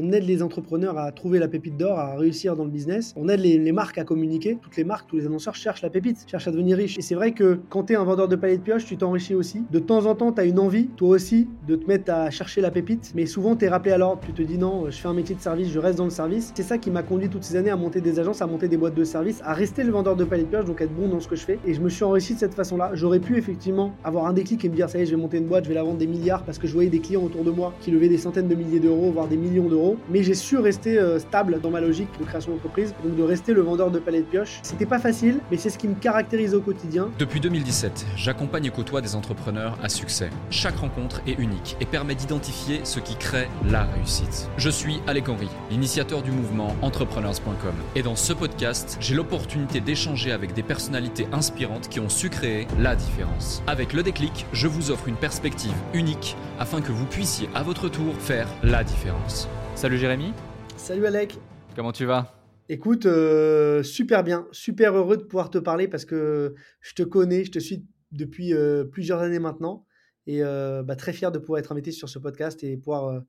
On aide les entrepreneurs à trouver la pépite d'or, à réussir dans le business. On aide les, marques à communiquer. Toutes les marques, tous les annonceurs cherchent la pépite, cherchent à devenir riches. Et c'est vrai que quand tu es un vendeur de palais de pioche, tu t'enrichis aussi. De temps en temps, tu as une envie, toi aussi, de te mettre à chercher la pépite. Mais souvent, tu es rappelé à l'ordre. Tu te dis non, je fais un métier de service, je reste dans le service. C'est ça qui m'a conduit toutes ces années à monter des agences, à monter des boîtes de service, à rester le vendeur de palais de pioche, donc être bon dans ce que je fais. Et je me suis enrichi de cette façon-là. J'aurais pu effectivement avoir un déclic et me dire ça y est, je vais monter une boîte, je vais la vendre des milliards parce que je voyais des clients autour de moi qui levaient des centaines de milliers d'euros, voire des millions d'euros. Mais j'ai su rester euh, stable dans ma logique de création d'entreprise, donc de rester le vendeur de palais de pioche. C'était pas facile, mais c'est ce qui me caractérise au quotidien. Depuis 2017, j'accompagne et côtoie des entrepreneurs à succès. Chaque rencontre est unique et permet d'identifier ce qui crée la réussite. Je suis Alec Henry, l'initiateur du mouvement entrepreneurs.com. Et dans ce podcast, j'ai l'opportunité d'échanger avec des personnalités inspirantes qui ont su créer la différence. Avec le déclic, je vous offre une perspective unique afin que vous puissiez à votre tour faire la différence. Salut Jérémy. Salut Alec. Comment tu vas? Écoute, euh, super bien, super heureux de pouvoir te parler parce que je te connais, je te suis depuis euh, plusieurs années maintenant et euh, bah, très fier de pouvoir être invité sur ce podcast et pouvoir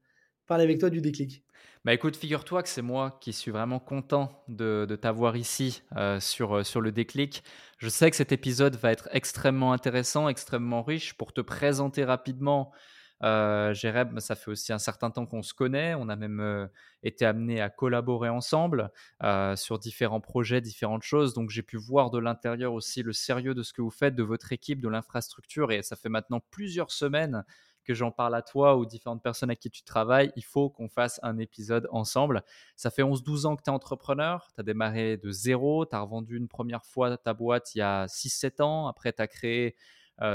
parler avec toi du déclic. Bah écoute, figure-toi que c'est moi qui suis vraiment content de, t'avoir ici sur, sur le déclic. Je sais que cet épisode va être extrêmement intéressant, extrêmement riche pour te présenter rapidement euh, ça fait aussi un certain temps qu'on se connaît. On a même été amené à collaborer ensemble sur différents projets, différentes choses. Donc j'ai pu voir de l'intérieur aussi le sérieux de ce que vous faites, de votre équipe, de l'infrastructure. Et ça fait maintenant plusieurs semaines que j'en parle à toi ou différentes personnes à qui tu travailles, il faut qu'on fasse un épisode ensemble. Ça fait 11-12 ans que tu es entrepreneur, tu as démarré de zéro, tu as revendu une première fois ta boîte il y a 6-7 ans, après tu as créé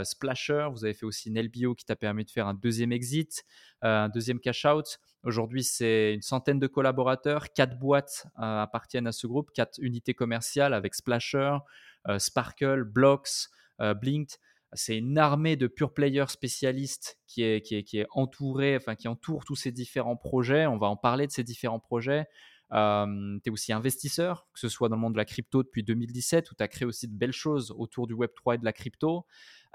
Splasher. Vous avez fait aussi une LBO qui t'a permis de faire un deuxième exit, euh, un deuxième cash-out. Aujourd'hui, c'est une centaine de collaborateurs. Quatre boîtes euh, appartiennent à ce groupe, quatre unités commerciales avec Splasher, Sparkle, Blocks, Blinked c'est une armée de pure players spécialistes qui est, entourée, enfin qui entoure tous ces différents projets. On va en parler de ces différents projets. tu es aussi investisseur, que ce soit dans le monde de la crypto depuis 2017, où tu as créé aussi de belles choses autour du Web3 et de la crypto.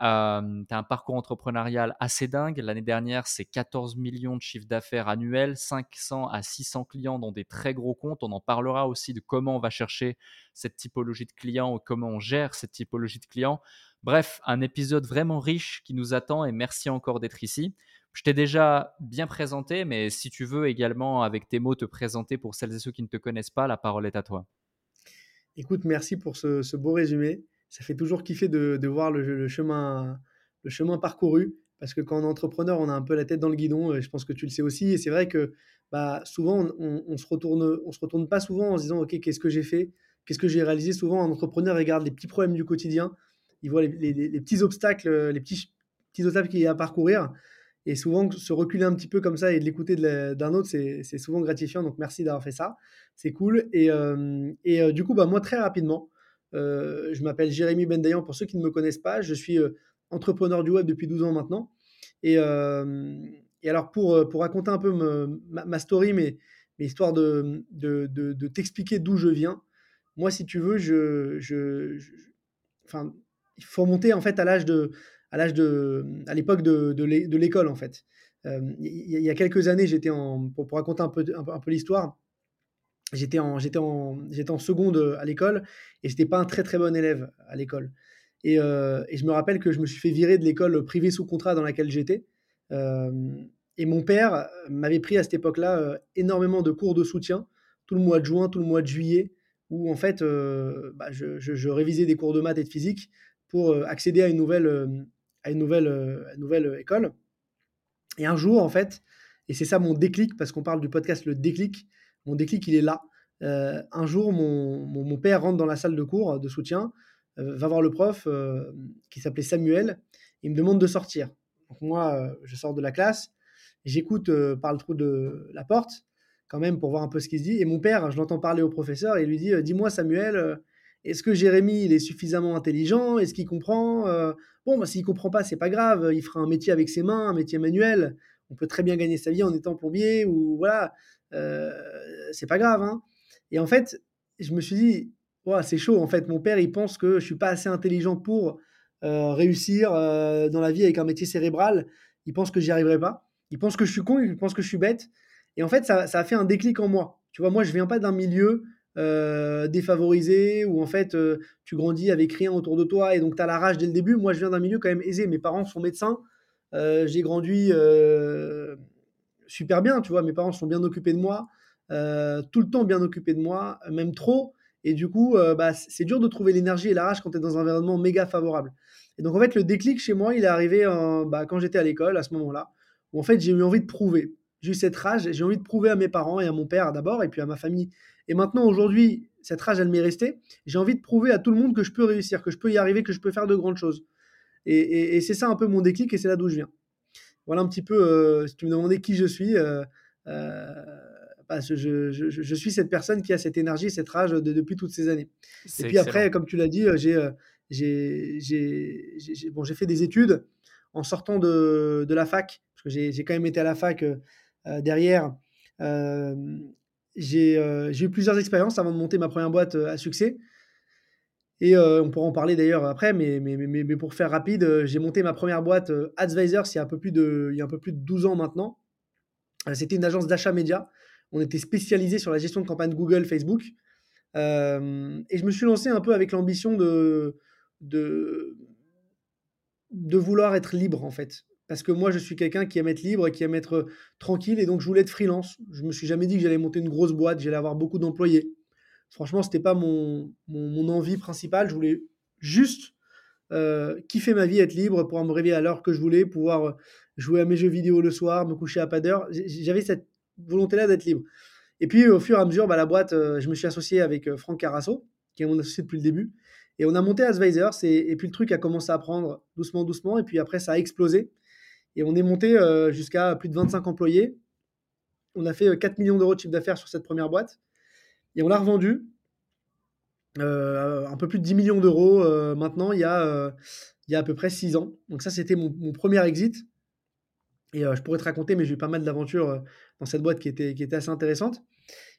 Euh, tu as un parcours entrepreneurial assez dingue. L'année dernière, c'est 14 millions de chiffre d'affaires annuel, 500 à 600 clients dans des très gros comptes. On en parlera aussi de comment on va chercher cette typologie de clients ou comment on gère cette typologie de clients. Bref, un épisode vraiment riche qui nous attend et merci encore d'être ici. Je t'ai déjà bien présenté, mais si tu veux également, avec tes mots, te présenter pour celles et ceux qui ne te connaissent pas, la parole est à toi. Écoute, merci pour ce beau résumé ça fait toujours kiffer de, voir le, chemin, le chemin parcouru. Parce que quand on est entrepreneur, on a un peu la tête dans le guidon. Je pense que tu le sais aussi. Et c'est vrai que bah, souvent, on, on, se retourne, se retourne pas souvent en se disant, OK, qu'est-ce que j'ai fait? Qu'est-ce que j'ai réalisé? Souvent, un entrepreneur regarde les petits problèmes du quotidien. Il voit les, petits obstacles, les petits, petits obstacles qu'il y a à parcourir. Et souvent, se reculer un petit peu comme ça et de l'écouter d'un autre, c'est souvent gratifiant. Donc, merci d'avoir fait ça. C'est cool. Et, euh, et euh, du coup, bah, moi, très rapidement, euh, je m'appelle Jérémy Bendayan pour ceux qui ne me connaissent pas. Je suis euh, entrepreneur du web depuis 12 ans maintenant. Et, euh, alors, pour, pour raconter un peu ma, story, mais, histoire de, de, t'expliquer d'où je viens, moi, si tu veux, je, je, il faut monter en fait à l'âge de, à l'âge de, à l'époque de, de l'école en fait. il y a quelques années, j'étais en, pour, raconter un peu, un peu l'histoire, j'étais en, j'étais en, j'étais en seconde euh, à l'école et j'étais pas un très très bon élève à l'école. Et, euh, et, je me rappelle que je me suis fait virer de l'école privée sous contrat dans laquelle j'étais. Euh, et mon père m'avait pris à cette époque-là énormément de cours de soutien, tout le mois de juin, tout le mois de juillet, où en fait bah, je, je, révisais des cours de maths et de physique pour accéder à une nouvelle, à une nouvelle, à une nouvelle école. Et un jour, en fait, et c'est ça mon déclic, parce qu'on parle du podcast Le Déclic, mon déclic, il est là. Euh, un jour, mon, père rentre dans la salle de cours de soutien, euh, va voir le prof euh, qui s'appelait Samuel, il me demande de sortir. Moi, je sors de la classe, j'écoute par le trou de la porte, quand même, pour voir un peu ce qu'il se dit. Et mon père, je l'entends parler au professeur et il lui dit Dis-moi, Samuel, est-ce que Jérémy, il est suffisamment intelligent? Est-ce qu'il comprend Bon, bah, s'il comprend pas, c'est pas grave, il fera un métier avec ses mains, un métier manuel. On peut très bien gagner sa vie en étant plombier ou voilà. Euh, c'est pas grave. Hein. Et en fait, je me suis dit, c'est chaud. En fait, mon père, il pense que je suis pas assez intelligent pour euh, réussir euh, dans la vie avec un métier cérébral. Il pense que j'y arriverai pas. Il pense que je suis con, il pense que je suis bête. Et en fait, ça, ça a fait un déclic en moi. Tu vois, moi, je viens pas d'un milieu défavorisé où en fait tu grandis avec rien autour de toi et donc tu as la rage dès le début. Moi, je viens d'un milieu quand même aisé. Mes parents sont médecins. Euh, j'ai grandi super bien, tu vois. Mes parents sont bien occupés de moi, tout le temps bien occupés de moi, même trop. Et du coup, bah, c'est dur de trouver l'énergie et la rage quand tu es dans un environnement méga favorable. Et donc, en fait, le déclic chez moi, il est arrivé bah, quand j'étais à l'école, à ce moment-là, où en fait, j'ai eu envie de prouver. J'ai eu cette rage, j'ai envie de prouver à mes parents et à mon père d'abord, et puis à ma famille et maintenant, aujourd'hui, cette rage, elle m'est restée. J'ai envie de prouver à tout le monde que je peux réussir, que je peux y arriver, que je peux faire de grandes choses. Et, c'est ça un peu mon déclic et c'est là d'où je viens. Voilà un petit peu, euh, si tu me demandais qui je suis, euh, euh, bah, je, suis cette personne qui a cette énergie, cette rage depuis toutes ces années. Et puis après, comme tu l'as dit, j'ai bon, fait des études en sortant de, de la fac, parce que j'ai quand même été à la fac derrière. Euh, j'ai eu plusieurs expériences avant de monter ma première boîte à succès. Et euh, on pourra en parler d'ailleurs après, mais, mais, mais, mais, pour faire rapide, j'ai monté ma première boîte Advisors il y, a un peu plus de, il y a un peu plus de 12 ans maintenant. C'était une agence d'achat média. On était spécialisé sur la gestion de campagne Google, Facebook. et je me suis lancé un peu avec l'ambition de, de, de vouloir être libre, en fait parce que moi, je suis quelqu'un qui aime être libre, qui aime être euh, tranquille, et donc je voulais être freelance. Je me suis jamais dit que j'allais monter une grosse boîte, j'allais avoir beaucoup d'employés. Franchement, ce n'était pas mon, mon, envie principale. Je voulais juste euh, kiffer ma vie, être libre, pouvoir me réveiller à l'heure que je voulais, pouvoir euh, jouer à mes jeux vidéo le soir, me coucher à pas d'heure. J'avais cette volonté-là d'être libre. Et puis, au fur et à mesure, bah, la boîte, je me suis associé avec Franck Carasso, qui est mon associé depuis le début. Et on a monté Advisors, et, et puis le truc a commencé à prendre doucement, doucement, et puis après, ça a explosé. Et on est monté euh, jusqu'à plus de 25 employés. On a fait 4 euh, millions d'euros de chiffre d'affaires sur cette première boîte. Et on l'a revendu euh, un peu plus de 10 millions d'euros maintenant, il y, a, il y a à peu près 6 ans. Donc ça, c'était mon, premier exit. Et je pourrais te raconter, mais j'ai eu pas mal d'aventures dans cette boîte qui était, qui était assez intéressante.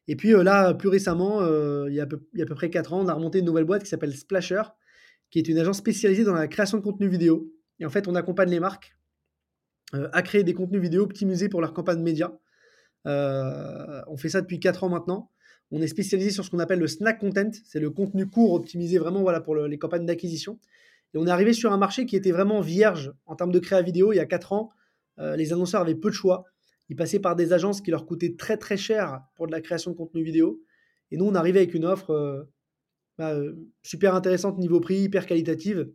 Et puis là, plus récemment, il, y a peu, il y a à peu près 4 ans, on a remonté une nouvelle boîte qui s'appelle Splasher, qui est une agence spécialisée dans la création de contenu vidéo. Et en fait, on accompagne les marques euh, à créer des contenus vidéo optimisés pour leur campagne média. Euh, on fait ça depuis 4 ans maintenant. On est spécialisé sur ce qu'on appelle le snack content, c'est le contenu court optimisé vraiment voilà, pour les campagnes d'acquisition. Et on est arrivé sur un marché qui était vraiment vierge en termes de créa vidéo. Il y a 4 ans, euh, les annonceurs avaient peu de choix. Ils passaient par des agences qui leur coûtaient très très cher pour de la création de contenu vidéo. Et nous, on arrivait avec une offre bah, super intéressante niveau prix, hyper qualitative.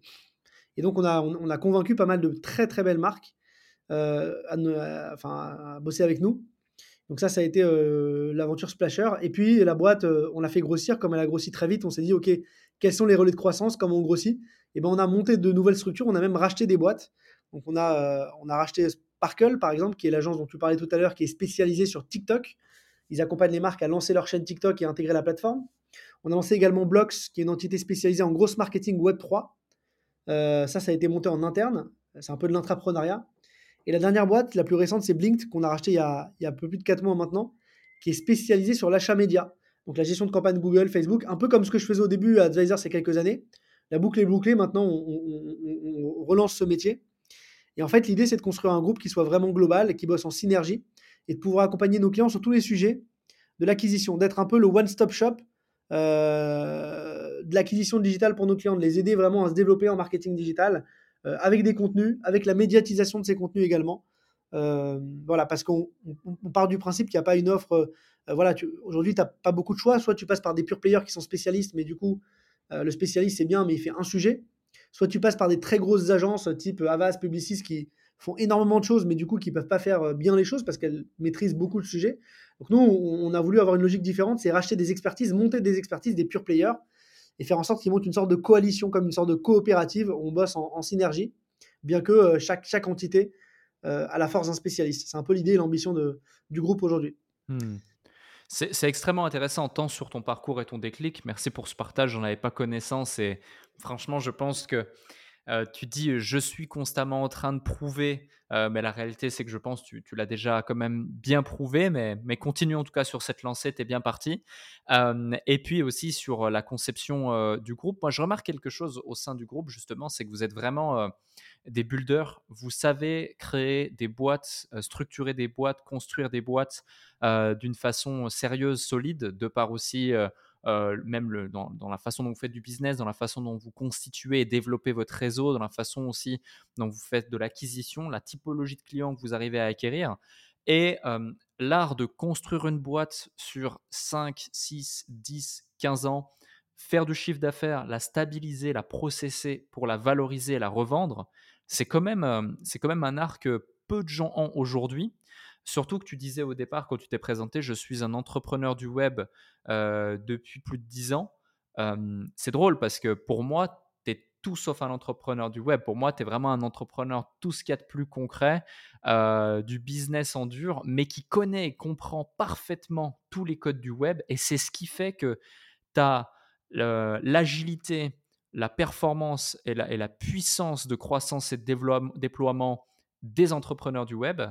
Et donc, on a, on a convaincu pas mal de très très belles marques euh, à, bosser avec nous. Donc ça, ça a été euh, l'aventure Splasher. Et puis la boîte, euh, on l'a fait grossir. Comme elle a grossi très vite, on s'est dit, OK, quels sont les relais de croissance? Comment on grossit? Et ben on a monté de nouvelles structures. On a même racheté des boîtes. Donc on a, a racheté Sparkle, par exemple, qui est l'agence dont tu parlais tout à l'heure, qui est spécialisée sur TikTok. Ils accompagnent les marques à lancer leur chaîne TikTok et intégrer la plateforme. On a lancé également Blocks, qui est une entité spécialisée en grosse marketing Web 3. ça, ça a été monté en interne. C'est un peu de l'intrapreneuriat. Et la dernière boîte, la plus récente, c'est Blinked, qu'on a racheté il y a, un peu plus de 4 mois maintenant, qui est spécialisée sur l'achat média. Donc la gestion de campagne Google, Facebook, un peu comme ce que je faisais au début à Advisor ces quelques années. La boucle est bouclée, maintenant on, relance ce métier. Et en fait, l'idée, c'est de construire un groupe qui soit vraiment global qui bosse en synergie et de pouvoir accompagner nos clients sur tous les sujets de l'acquisition, d'être un peu le one-stop shop euh, de l'acquisition digitale pour nos clients, de les aider vraiment à se développer en marketing digital, avec des contenus, avec la médiatisation de ces contenus également. Euh, voilà, parce qu'on part du principe qu'il n'y a pas une offre. Euh, voilà, aujourd'hui, tu n'as pas beaucoup de choix. Soit tu passes par des pure players qui sont spécialistes, mais du coup, le spécialiste, c'est bien, mais il fait un sujet. Soit tu passes par des très grosses agences type Avas, Publicis, qui font énormément de choses, mais du coup, qui ne peuvent pas faire bien les choses parce qu'elles maîtrisent beaucoup le sujet. Donc nous, on a voulu avoir une logique différente, c'est racheter des expertises, monter des expertises, des pure players, et faire en sorte qu'ils montent une sorte de coalition, comme une sorte de coopérative. On bosse en, synergie, bien que euh, chaque, chaque entité euh, a la force d'un spécialiste. C'est un peu l'idée et l'ambition du groupe aujourd'hui. Hmm. C'est extrêmement intéressant, tant sur ton parcours et ton déclic. Merci pour ce partage, j'en avais pas connaissance et franchement, je pense que tu dis je suis constamment en train de prouver, mais la réalité c'est que je pense tu, tu l'as déjà quand même bien prouvé, mais, continue en tout cas sur cette lancée, tu es bien parti. Et puis aussi sur la conception du groupe, moi je remarque quelque chose au sein du groupe justement, c'est que vous êtes vraiment des builders, vous savez créer des boîtes, structurer des boîtes, construire des boîtes d'une façon sérieuse, solide, de par aussi euh, même dans, la façon dont vous faites du business, dans la façon dont vous constituez et développez votre réseau, dans la façon aussi dont vous faites de l'acquisition, la typologie de clients que vous arrivez à acquérir. Et l'art de construire une boîte sur 5, 6, 10, 15 ans, faire du chiffre d'affaires, la stabiliser, la processer pour la valoriser, la revendre, c'est quand, c'est quand même un art que peu de gens ont aujourd'hui. Surtout que tu disais au départ, quand tu t'es présenté, je suis un entrepreneur du web depuis plus de 10 ans. c'est drôle parce que pour moi, tout sauf un entrepreneur du web. Pour moi, tu es vraiment un entrepreneur, tout ce qu'il y a de plus concret, euh, du business en dur, mais qui connaît et comprend parfaitement tous les codes du web. Et c'est ce qui fait que tu as l'agilité, la performance et la, et la, puissance de croissance et de déploiement des entrepreneurs du web,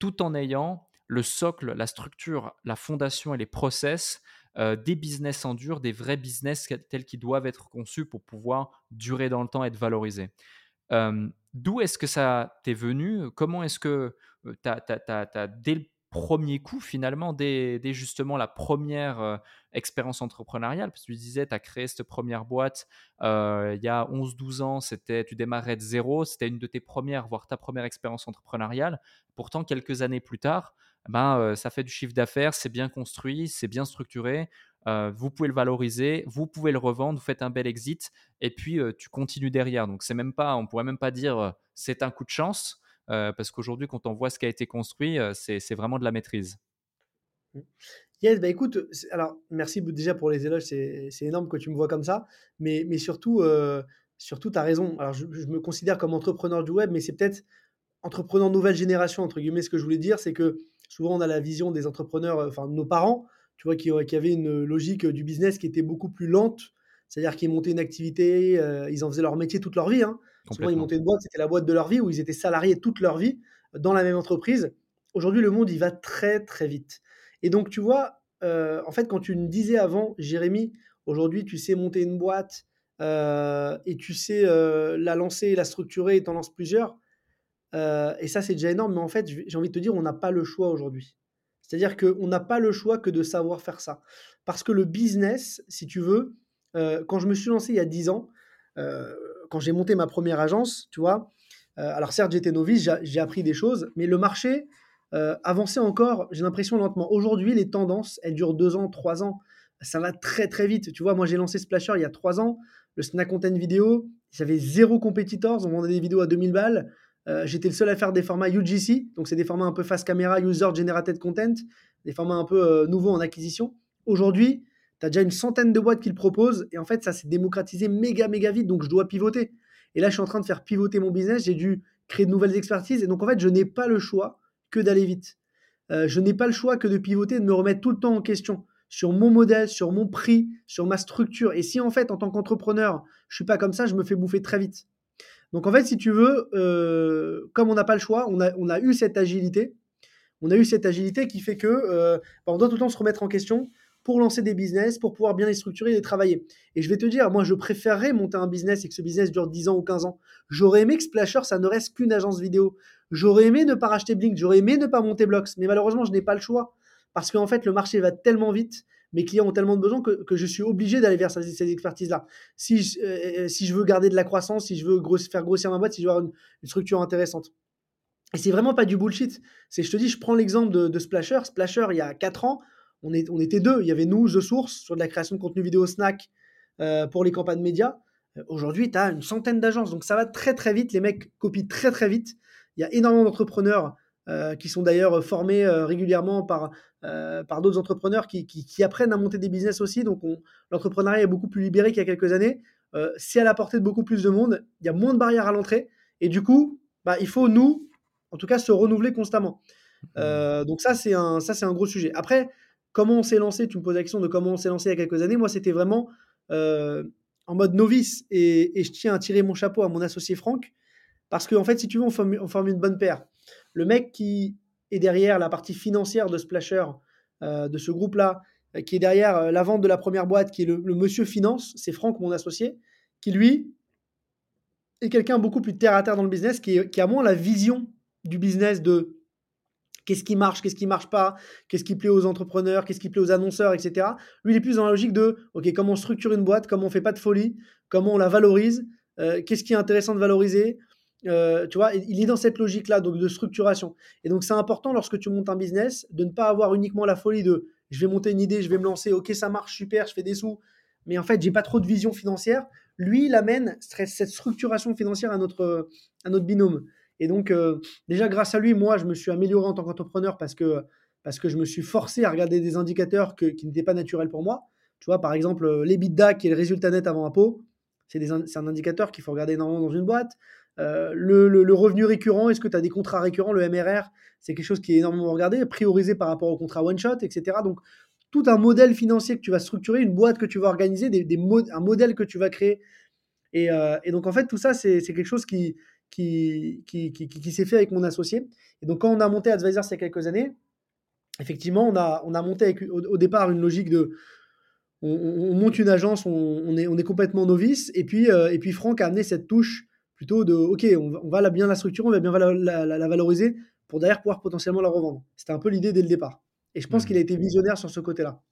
tout en ayant le socle, la structure, la fondation et les process euh, des business en dur, des vrais business tels qu'ils doivent être conçus pour pouvoir durer dans le temps et être valorisés. Euh, d'où est-ce que ça t'est venu? Comment est-ce que tu as, dès le premier coup, finalement, dès, justement la première expérience entrepreneuriale, parce que tu disais, tu as créé cette première boîte il y a 11-12 ans, c'était, tu démarrais de zéro, c'était une de tes premières, voire ta première expérience entrepreneuriale. Pourtant, quelques années plus tard, ben, ça fait du chiffre d'affaires, c'est bien construit, c'est bien structuré. vous pouvez le valoriser, vous pouvez le revendre, vous faites un bel exit, et puis tu continues derrière. Donc c'est même pas, on pourrait même pas dire c'est un coup de chance, parce qu'aujourd'hui quand on voit ce qui a été construit, c'est vraiment de la maîtrise. Mmh. Yes, bah écoute, alors merci déjà pour les éloges, c'est énorme que tu me vois comme ça, mais, surtout, surtout tu as raison. Alors je, me considère comme entrepreneur du web, mais c'est peut-être entrepreneur nouvelle génération, entre guillemets, ce que je voulais dire, c'est que souvent on a la vision des entrepreneurs, euh, enfin de nos parents, tu vois, qui, qui, avaient une logique du business qui était beaucoup plus lente, c'est-à-dire qu'ils montaient une activité, euh, ils en faisaient leur métier toute leur vie. Hein. Souvent ils montaient une boîte, c'était la boîte de leur vie, où ils étaient salariés toute leur vie dans la même entreprise. Aujourd'hui, le monde, il va très très vite. Et donc, tu vois, euh, en fait, quand tu me disais avant, Jérémy, aujourd'hui, tu sais monter une boîte et tu sais la lancer, la structurer et t'en lances plusieurs, euh, et ça, c'est déjà énorme, mais en fait, j'ai envie de te dire, on n'a pas le choix aujourd'hui. C'est-à-dire qu'on n'a pas le choix que de savoir faire ça. Parce que le business, si tu veux, euh, quand je me suis lancé il y a 10 ans, euh, quand j'ai monté ma première agence, tu vois, alors certes, j'étais novice, j'ai appris des choses, mais le marché avançait encore, j'ai l'impression, lentement. Aujourd'hui, les tendances, elles durent 2 ans, 3 ans. Ça va très, très vite. Tu vois, moi, j'ai lancé Splasher il y a 3 ans. Le Snack Content Vidéo, j'avais zéro compétitors. On vendait des vidéos à 2000 balles. Euh, j'étais le seul à faire des formats UGC, donc c'est des formats un peu face caméra, User Generated Content, des formats un peu euh, nouveaux en acquisition. Aujourd'hui, tu as déjà une centaine de boîtes qui le proposent, et en fait, ça s'est démocratisé méga, méga vite, donc je dois pivoter. Et là, je suis en train de faire pivoter mon business, j'ai dû créer de nouvelles expertises, et donc en fait, je n'ai pas le choix que d'aller vite. Euh, je n'ai pas le choix que de pivoter, de me remettre tout le temps en question sur mon modèle, sur mon prix, sur ma structure. Et si en fait, en tant qu'entrepreneur, je suis pas comme ça, je me fais bouffer très vite. Donc en fait, si tu veux, euh, comme on n'a pas le choix, on a, on a eu cette agilité. On a eu cette agilité qui fait que euh, bah, on doit tout le temps se remettre en question pour lancer des business, pour pouvoir bien les structurer et les travailler. Et je vais te dire, moi, je préférerais monter un business et que ce business dure 10 ans ou 15 ans. J'aurais aimé que Splasher, ça ne reste qu'une agence vidéo. J'aurais aimé ne pas racheter Blink, j'aurais aimé ne pas monter Blocks. Mais malheureusement, je n'ai pas le choix. Parce qu'en fait, le marché va tellement vite mes clients ont tellement de besoins que, je suis obligé d'aller vers ces, expertises-là. Si, je, euh, si je veux garder de la croissance, si je veux faire grossir ma boîte, si je veux avoir une, structure intéressante. Et c'est vraiment pas du bullshit. C'est, je te dis, je prends l'exemple de, Splasher. Splasher, il y a 4 ans, on, est, on était deux. Il y avait nous, The Source, sur de la création de contenu vidéo snack euh, pour les campagnes médias. Euh, aujourd'hui, tu as une centaine d'agences. Donc ça va très très vite. Les mecs copient très très vite. Il y a énormément d'entrepreneurs euh, qui sont d'ailleurs formés euh, régulièrement par, euh, par d'autres entrepreneurs qui, qui, apprennent à monter des business aussi. Donc l'entrepreneuriat est beaucoup plus libéré qu'il y a quelques années. c'est à la portée de beaucoup plus de monde. Il y a moins de barrières à l'entrée. Et du coup, bah, il faut, nous, en tout cas, se renouveler constamment. Mmh. donc ça, c'est un, ça, c'est un gros sujet. Après, comment on s'est lancé Tu me poses la question de comment on s'est lancé il y a quelques années. Moi, c'était vraiment en mode novice. Et, je tiens à tirer mon chapeau à mon associé Franck. Parce qu'en en fait, si tu veux, on forme, une bonne paire. Le mec qui est derrière la partie financière de Splasher, euh, de ce groupe-là, euh, qui est derrière euh, la vente de la première boîte, qui est le, monsieur finance, c'est Franck, mon associé, qui lui et quelqu'un beaucoup plus terre à terre dans le business qui a moins la vision du business de qu'est-ce qui marche, qu'est-ce qui marche pas, qu'est-ce qui plaît aux entrepreneurs, qu'est-ce qui plaît aux annonceurs, etc. Lui, il est plus dans la logique de, OK, comment on structure une boîte, comment on fait pas de folie, comment on la valorise, euh, qu'est-ce qui est intéressant de valoriser? Euh, tu vois, il est dans cette logique-là, donc de structuration. Et donc, c'est important lorsque tu montes un business de ne pas avoir uniquement la folie de je vais monter une idée, je vais me lancer, ok, ça marche, super, je fais des sous, mais en fait, j'ai pas trop de vision financière. Lui, il amène cette structuration financière à notre, à notre binôme. Et donc, euh, déjà, grâce à lui, moi, je me suis amélioré en tant qu'entrepreneur parce que, parce que je me suis forcé à regarder des indicateurs qui n'étaient pas naturels pour moi. Tu vois, par exemple, euh, l'EBITDA, qui est le résultat net avant impôt, c'est un indicateur qu'il faut regarder énormément dans une boîte. Euh, le, revenu récurrent, est-ce que tu as des contrats récurrents Le MRR, c'est quelque chose qui est énormément regardé, priorisé par rapport au contrat one-shot, etc. Donc, tout un modèle financier que tu vas structurer, une boîte que tu vas organiser, des, un modèle que tu vas créer. Et, et, donc, en fait, tout ça, c'est quelque chose qui, qui, qui, qui, s'est fait avec mon associé. Et donc, quand on a monté Advisors il y a quelques années, effectivement, on a, on a monté avec, au, départ une logique de on, monte une agence, on, est, on est complètement novice. Et puis, euh, et puis, Franck a amené cette touche plutôt de OK, on va, la bien la structurer, on va bien la, la, valoriser pour derrière pouvoir potentiellement la revendre. C'était un peu l'idée dès le départ. Et je pense mmh. qu'il a été visionnaire sur ce côté-là.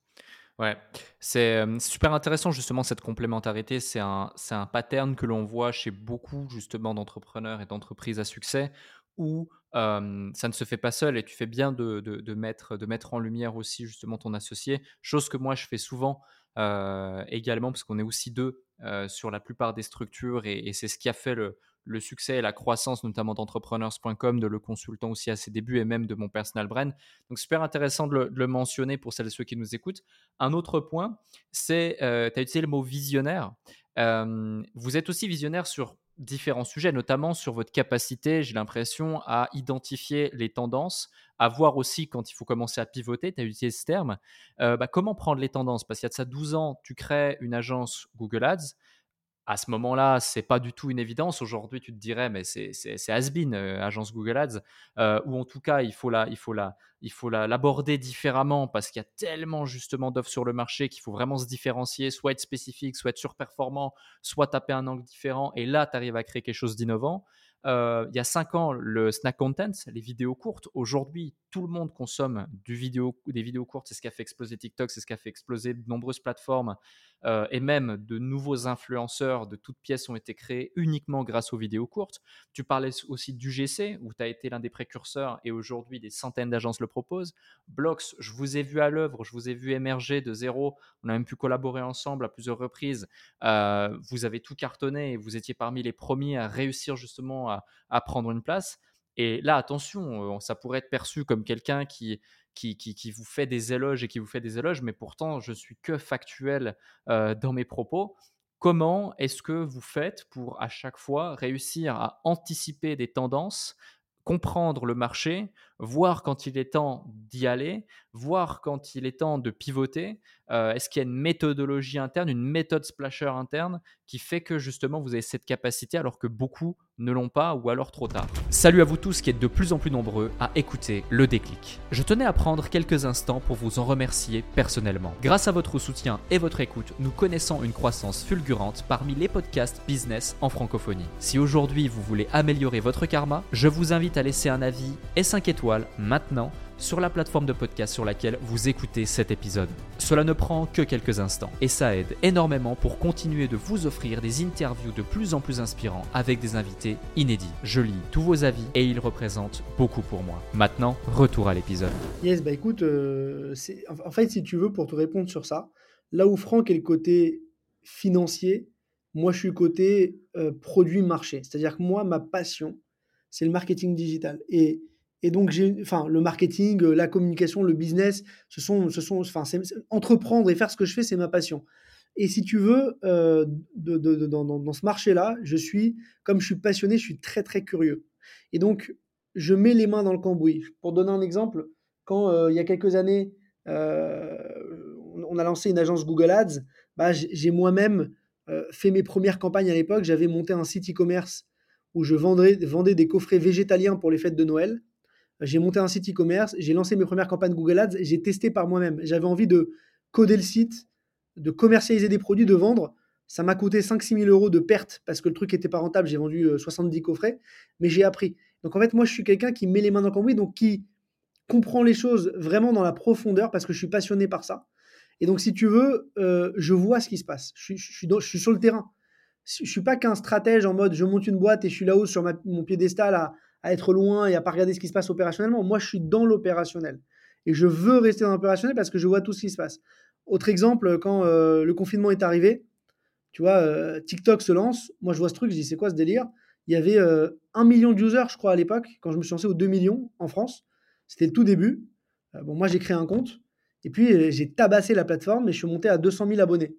Ouais, c'est super intéressant justement cette complémentarité. C'est un, c'est un pattern que l'on voit chez beaucoup justement d'entrepreneurs et d'entreprises à succès où ça ne se fait pas seul et tu fais bien de, mettre, de mettre en lumière aussi justement ton associé, chose que moi je fais souvent également parce qu'on est aussi deux sur la plupart des structures et c'est ce qui a fait le, le succès et la croissance, notamment d'entrepreneurs.com, de le consultant aussi à ses débuts et même de mon personal brand. Donc, super intéressant de le, mentionner pour celles et ceux qui nous écoutent. Un autre point, c'est, euh, tu as utilisé le mot visionnaire. Euh, vous êtes aussi visionnaire sur différents sujets, notamment sur votre capacité, j'ai l'impression, à identifier les tendances, à voir aussi quand il faut commencer à pivoter, tu as utilisé ce terme. Euh, bah, comment prendre les tendances? Parce qu'il y a de ça 12 ans, tu crées une agence Google Ads à ce moment-là, c'est pas du tout une évidence. Aujourd'hui, tu te dirais, mais c'est has-been, euh, agence Google Ads, euh, ou en tout cas, il faut la, la, l'aborder différemment parce qu'il y a tellement justement d'offres sur le marché qu'il faut vraiment se différencier, soit être spécifique, soit être surperformant, soit taper un angle différent. Et là, tu arrives à créer quelque chose d'innovant. Euh, il y a cinq ans, le snack content, les vidéos courtes. Aujourd'hui, tout le monde consomme du vidéo, des vidéos courtes. C'est ce qui a fait exploser TikTok, c'est ce qui a fait exploser de nombreuses plateformes. Euh, et même de nouveaux influenceurs de toutes pièces ont été créés uniquement grâce aux vidéos courtes. Tu parlais aussi du GC, où tu as été l'un des précurseurs et aujourd'hui des centaines d'agences le proposent. Blox, je vous ai vu à l'œuvre, je vous ai vu émerger de zéro. On a même pu collaborer ensemble à plusieurs reprises. Euh, vous avez tout cartonné et vous étiez parmi les premiers à réussir justement à, prendre une place. Et là, attention, euh, ça pourrait être perçu comme quelqu'un qui, qui, vous fait des éloges et qui vous fait des éloges, mais pourtant, je suis que factuel euh, dans mes propos. Comment est-ce que vous faites pour à chaque fois réussir à anticiper des tendances, comprendre le marché, voir quand il est temps d'y aller, voir quand il est temps de pivoter. Euh, est-ce qu'il y a une méthodologie interne, une méthode splasher interne qui fait que justement vous avez cette capacité alors que beaucoup ne l'ont pas ou alors trop tard? Salut à vous tous qui êtes de plus en plus nombreux à écouter le déclic. Je tenais à prendre quelques instants pour vous en remercier personnellement. Grâce à votre soutien et votre écoute, nous connaissons une croissance fulgurante parmi les podcasts business en francophonie. Si aujourd'hui vous voulez améliorer votre karma, je vous invite à laisser un avis et 5 maintenant sur la plateforme de podcast sur laquelle vous écoutez cet épisode. Cela ne prend que quelques instants et ça aide énormément pour continuer de vous offrir des interviews de plus en plus inspirants avec des invités inédits. Je lis tous vos avis et ils représentent beaucoup pour moi. Maintenant, retour à l'épisode. Yes, bah écoute, euh, en fait, si tu veux, pour te répondre sur ça, là où Franck est le côté financier, moi je suis côté euh, produit marché. C'est-à-dire que moi, ma passion, c'est le marketing digital. Et et donc, enfin, le marketing, euh, la communication, le business, ce sont, ce sont, enfin, entreprendre et faire ce que je fais, c'est ma passion. Et si tu veux, euh, de, de, dans, dans, ce marché-là, je suis, comme je suis passionné, je suis très très curieux. Et donc, je mets les mains dans le cambouis. Pour donner un exemple, quand euh, il y a quelques années, on a lancé une agence Google Ads, bah, j'ai moi-même fait mes premières campagnes à l'époque. J'avais monté un site e-commerce où je vendais, vendais des coffrets végétaliens pour les fêtes de Noël j'ai monté un site e-commerce, j'ai lancé mes premières campagnes Google Ads, j'ai testé par moi-même. J'avais envie de coder le site, de commercialiser des produits, de vendre Ça m'a coûté 5-6 000 euros de perte parce que le truc n'était pas rentable. J'ai vendu 70 coffrets, mais j'ai appris. Donc en fait, moi, je suis quelqu'un qui met les mains dans le cambouis, donc qui comprend les choses vraiment dans la profondeur parce que je suis passionné par ça. Et donc, si tu veux, je vois ce qui se passe. Je, suis, sur le terrain je suis pas qu'un stratège en mode je monte une boîte et je suis là-haut sur mon piédestal à, à être loin et à pas regarder ce qui se passe opérationnellement. Moi, je suis dans l'opérationnel. Et je veux rester dans l'opérationnel parce que je vois tout ce qui se passe. Autre exemple, quand euh, le confinement est arrivé, tu vois, euh, TikTok se lance. Moi, je vois ce truc, je dis, c'est quoi ce délire? Il y avait euh, un million de users, je crois, à l'époque, quand je me suis lancé aux 2 millions en France. C'était le tout début. bon, moi, j'ai créé un compte. Et puis, j'ai tabassé la plateforme et je suis monté à 200 000 abonnés.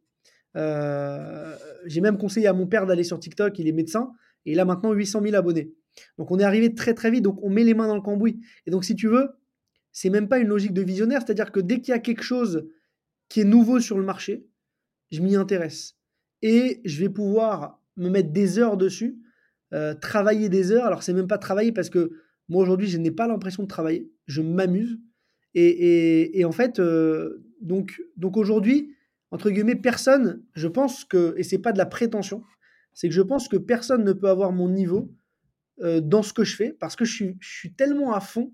j'ai même conseillé à mon père d'aller sur TikTok, il est médecin, et il a maintenant 800 000 abonnés. Donc on est arrivé très très vite, donc on met les mains dans le cambouis. Et donc si tu veux, c'est même pas une logique de visionnaire, c'est-à-dire que dès qu'il y a quelque chose qui est nouveau sur le marché, je m'y intéresse. Et je vais pouvoir me mettre des heures dessus, euh, travailler des heures. Alors c'est même pas travailler parce que moi aujourd'hui je n'ai pas l'impression de travailler, je m'amuse. Et, en fait, euh, donc, donc aujourd'hui, entre guillemets, personne, je pense que, et c'est pas de la prétention, c'est que je pense que personne ne peut avoir mon niveau euh, dans ce que je fais parce que je suis, tellement à fond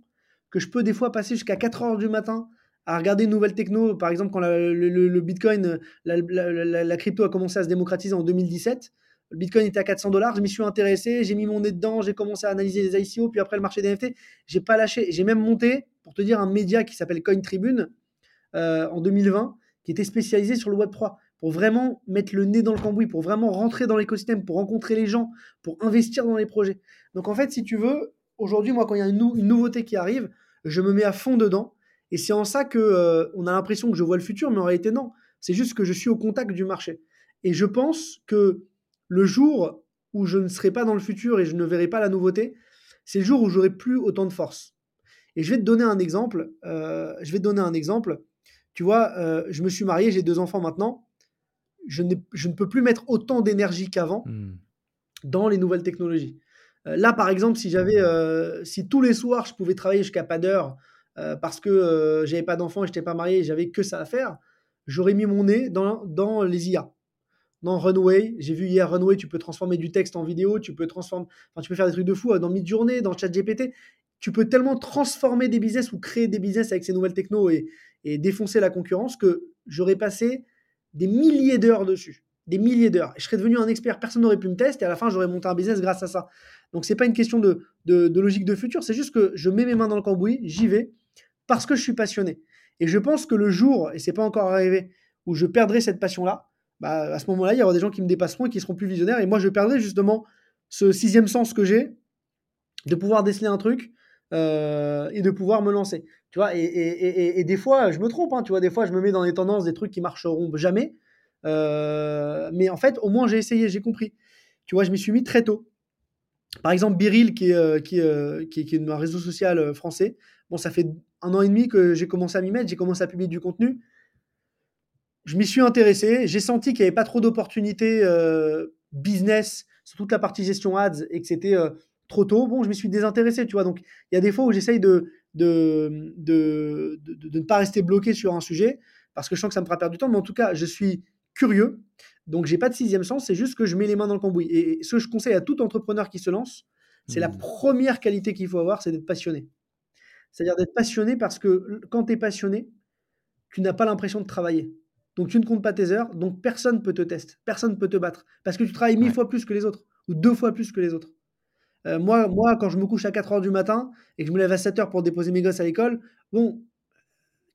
que je peux des fois passer jusqu'à 4 heures du matin à regarder une nouvelle techno. Par exemple, quand le, Bitcoin, la, crypto a commencé à se démocratiser en 2017, le Bitcoin était à 400 dollars, je m'y suis intéressé, j'ai mis mon nez dedans, j'ai commencé à analyser les ICO, puis après le marché des NFT, j'ai pas lâché. J'ai même monté, pour te dire, un média qui s'appelle Coin Tribune euh, en 2020, qui était spécialisé sur le Web 3 pour vraiment mettre le nez dans le cambouis, pour vraiment rentrer dans l'écosystème, pour rencontrer les gens, pour investir dans les projets. Donc en fait, si tu veux, aujourd'hui, moi, quand il y a une, nouveauté qui arrive, je me mets à fond dedans. Et c'est en ça que euh, on a l'impression que je vois le futur, mais en réalité non. C'est juste que je suis au contact du marché. Et je pense que le jour où je ne serai pas dans le futur et je ne verrai pas la nouveauté, c'est le jour où j'aurai plus autant de force. Et je vais te donner un exemple. Euh, je vais te donner un exemple. Tu vois, euh, je me suis marié, j'ai deux enfants maintenant je, ne peux plus mettre autant d'énergie qu'avant hmm. dans les nouvelles technologies. Euh, là, par exemple, si j'avais, euh, si tous les soirs je pouvais travailler jusqu'à pas d'heure euh, parce que j'avais pas d'enfant et je n'étais pas marié, j'avais que ça à faire, j'aurais mis mon nez dans, dans les IA. Dans Runway, j'ai vu hier Runway, tu peux transformer du texte en vidéo, tu peux transformer, enfin, tu peux faire des trucs de fou dans Midjourney, dans ChatGPT. Tu peux tellement transformer des business ou créer des business avec ces nouvelles techno et, et défoncer la concurrence que j'aurais passé des milliers d'heures dessus. Des milliers d'heures. Je serais devenu un expert, personne n'aurait pu me tester et à la fin, j'aurais monté un business grâce à ça. Donc, c'est pas une question de, de, logique de futur, c'est juste que je mets mes mains dans le cambouis, j'y vais, parce que je suis passionné. Et je pense que le jour, et c'est pas encore arrivé, où je perdrai cette passion-là, bah, à ce moment-là, il y aura des gens qui me dépasseront et qui seront plus visionnaires. Et moi, je perdrai justement ce sixième sens que j'ai de pouvoir déceler un truc euh, et de pouvoir me lancer. Tu vois, et, des fois, je me trompe, hein, tu vois, des fois, je me mets dans des tendances, des trucs qui marcheront jamais. Euh, mais en fait, au moins, j'ai essayé, j'ai compris. Tu vois, je m'y suis mis très tôt. Par exemple, Biril, qui est, euh, qui, qui, est, un réseau social français, bon, ça fait un an et demi que j'ai commencé à m'y mettre, j'ai commencé à publier du contenu. Je m'y suis intéressé, j'ai senti qu'il n'y avait pas trop d'opportunités business sur toute la partie gestion ads et que c'était trop tôt, bon, je me suis désintéressé, tu vois. Donc, il y a des fois où j'essaye de de, de, de, ne pas rester bloqué sur un sujet parce que je sens que ça me fera perdre du temps. Mais en tout cas, je suis curieux. Donc, j'ai pas de sixième sens. C'est juste que je mets les mains dans le cambouis. Et ce que je conseille à tout entrepreneur qui se lance, c'est la mmh. première qualité qu'il faut avoir, c'est d'être passionné. C'est-à-dire d'être passionné parce que quand tu es passionné, tu n'as pas l'impression de travailler. Donc, tu ne comptes pas tes heures. Donc, personne ne peut te tester. Personne ne peut te battre. Parce que tu travailles mille fois plus que les autres ou deux fois plus que les autres. Euh, moi, moi, quand je me couche à 4 heures du matin et que je me lève à 7 heures pour déposer mes gosses à l'école, bon,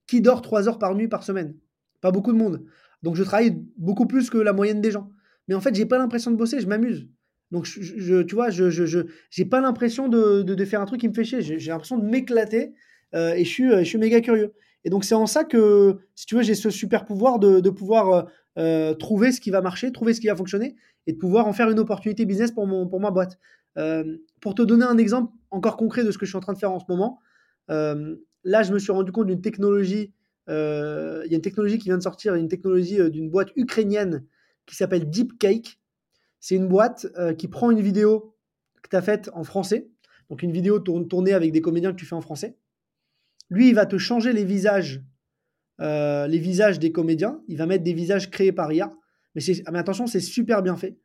qui dort 3 heures par nuit par semaine? Pas beaucoup de monde. Donc je travaille beaucoup plus que la moyenne des gens. Mais en fait, j'ai pas l'impression de bosser, je m'amuse. Donc je, tu vois, je je j'ai pas l'impression de, faire un truc qui me fait chier. J'ai l'impression de m'éclater euh, et je suis je suis méga curieux. Et donc c'est en ça que, si tu veux, j'ai ce super pouvoir de, de pouvoir euh, trouver ce qui va marcher, trouver ce qui va fonctionner et de pouvoir en faire une opportunité business pour mon pour ma boîte. Euh, pour te donner un exemple encore concret de ce que je suis en train de faire en ce moment, euh, là, je me suis rendu compte d'une technologie. Euh, il y a une technologie qui vient de sortir, une technologie d'une boîte ukrainienne qui s'appelle Deepcake. C'est une boîte qui prend une vidéo que tu as faite en français, donc une vidéo tournée avec des comédiens que tu fais en français. Lui, il va te changer les visages, les visages des comédiens. Il va mettre des visages créés par IA ah, mais attention, c'est super bien fait.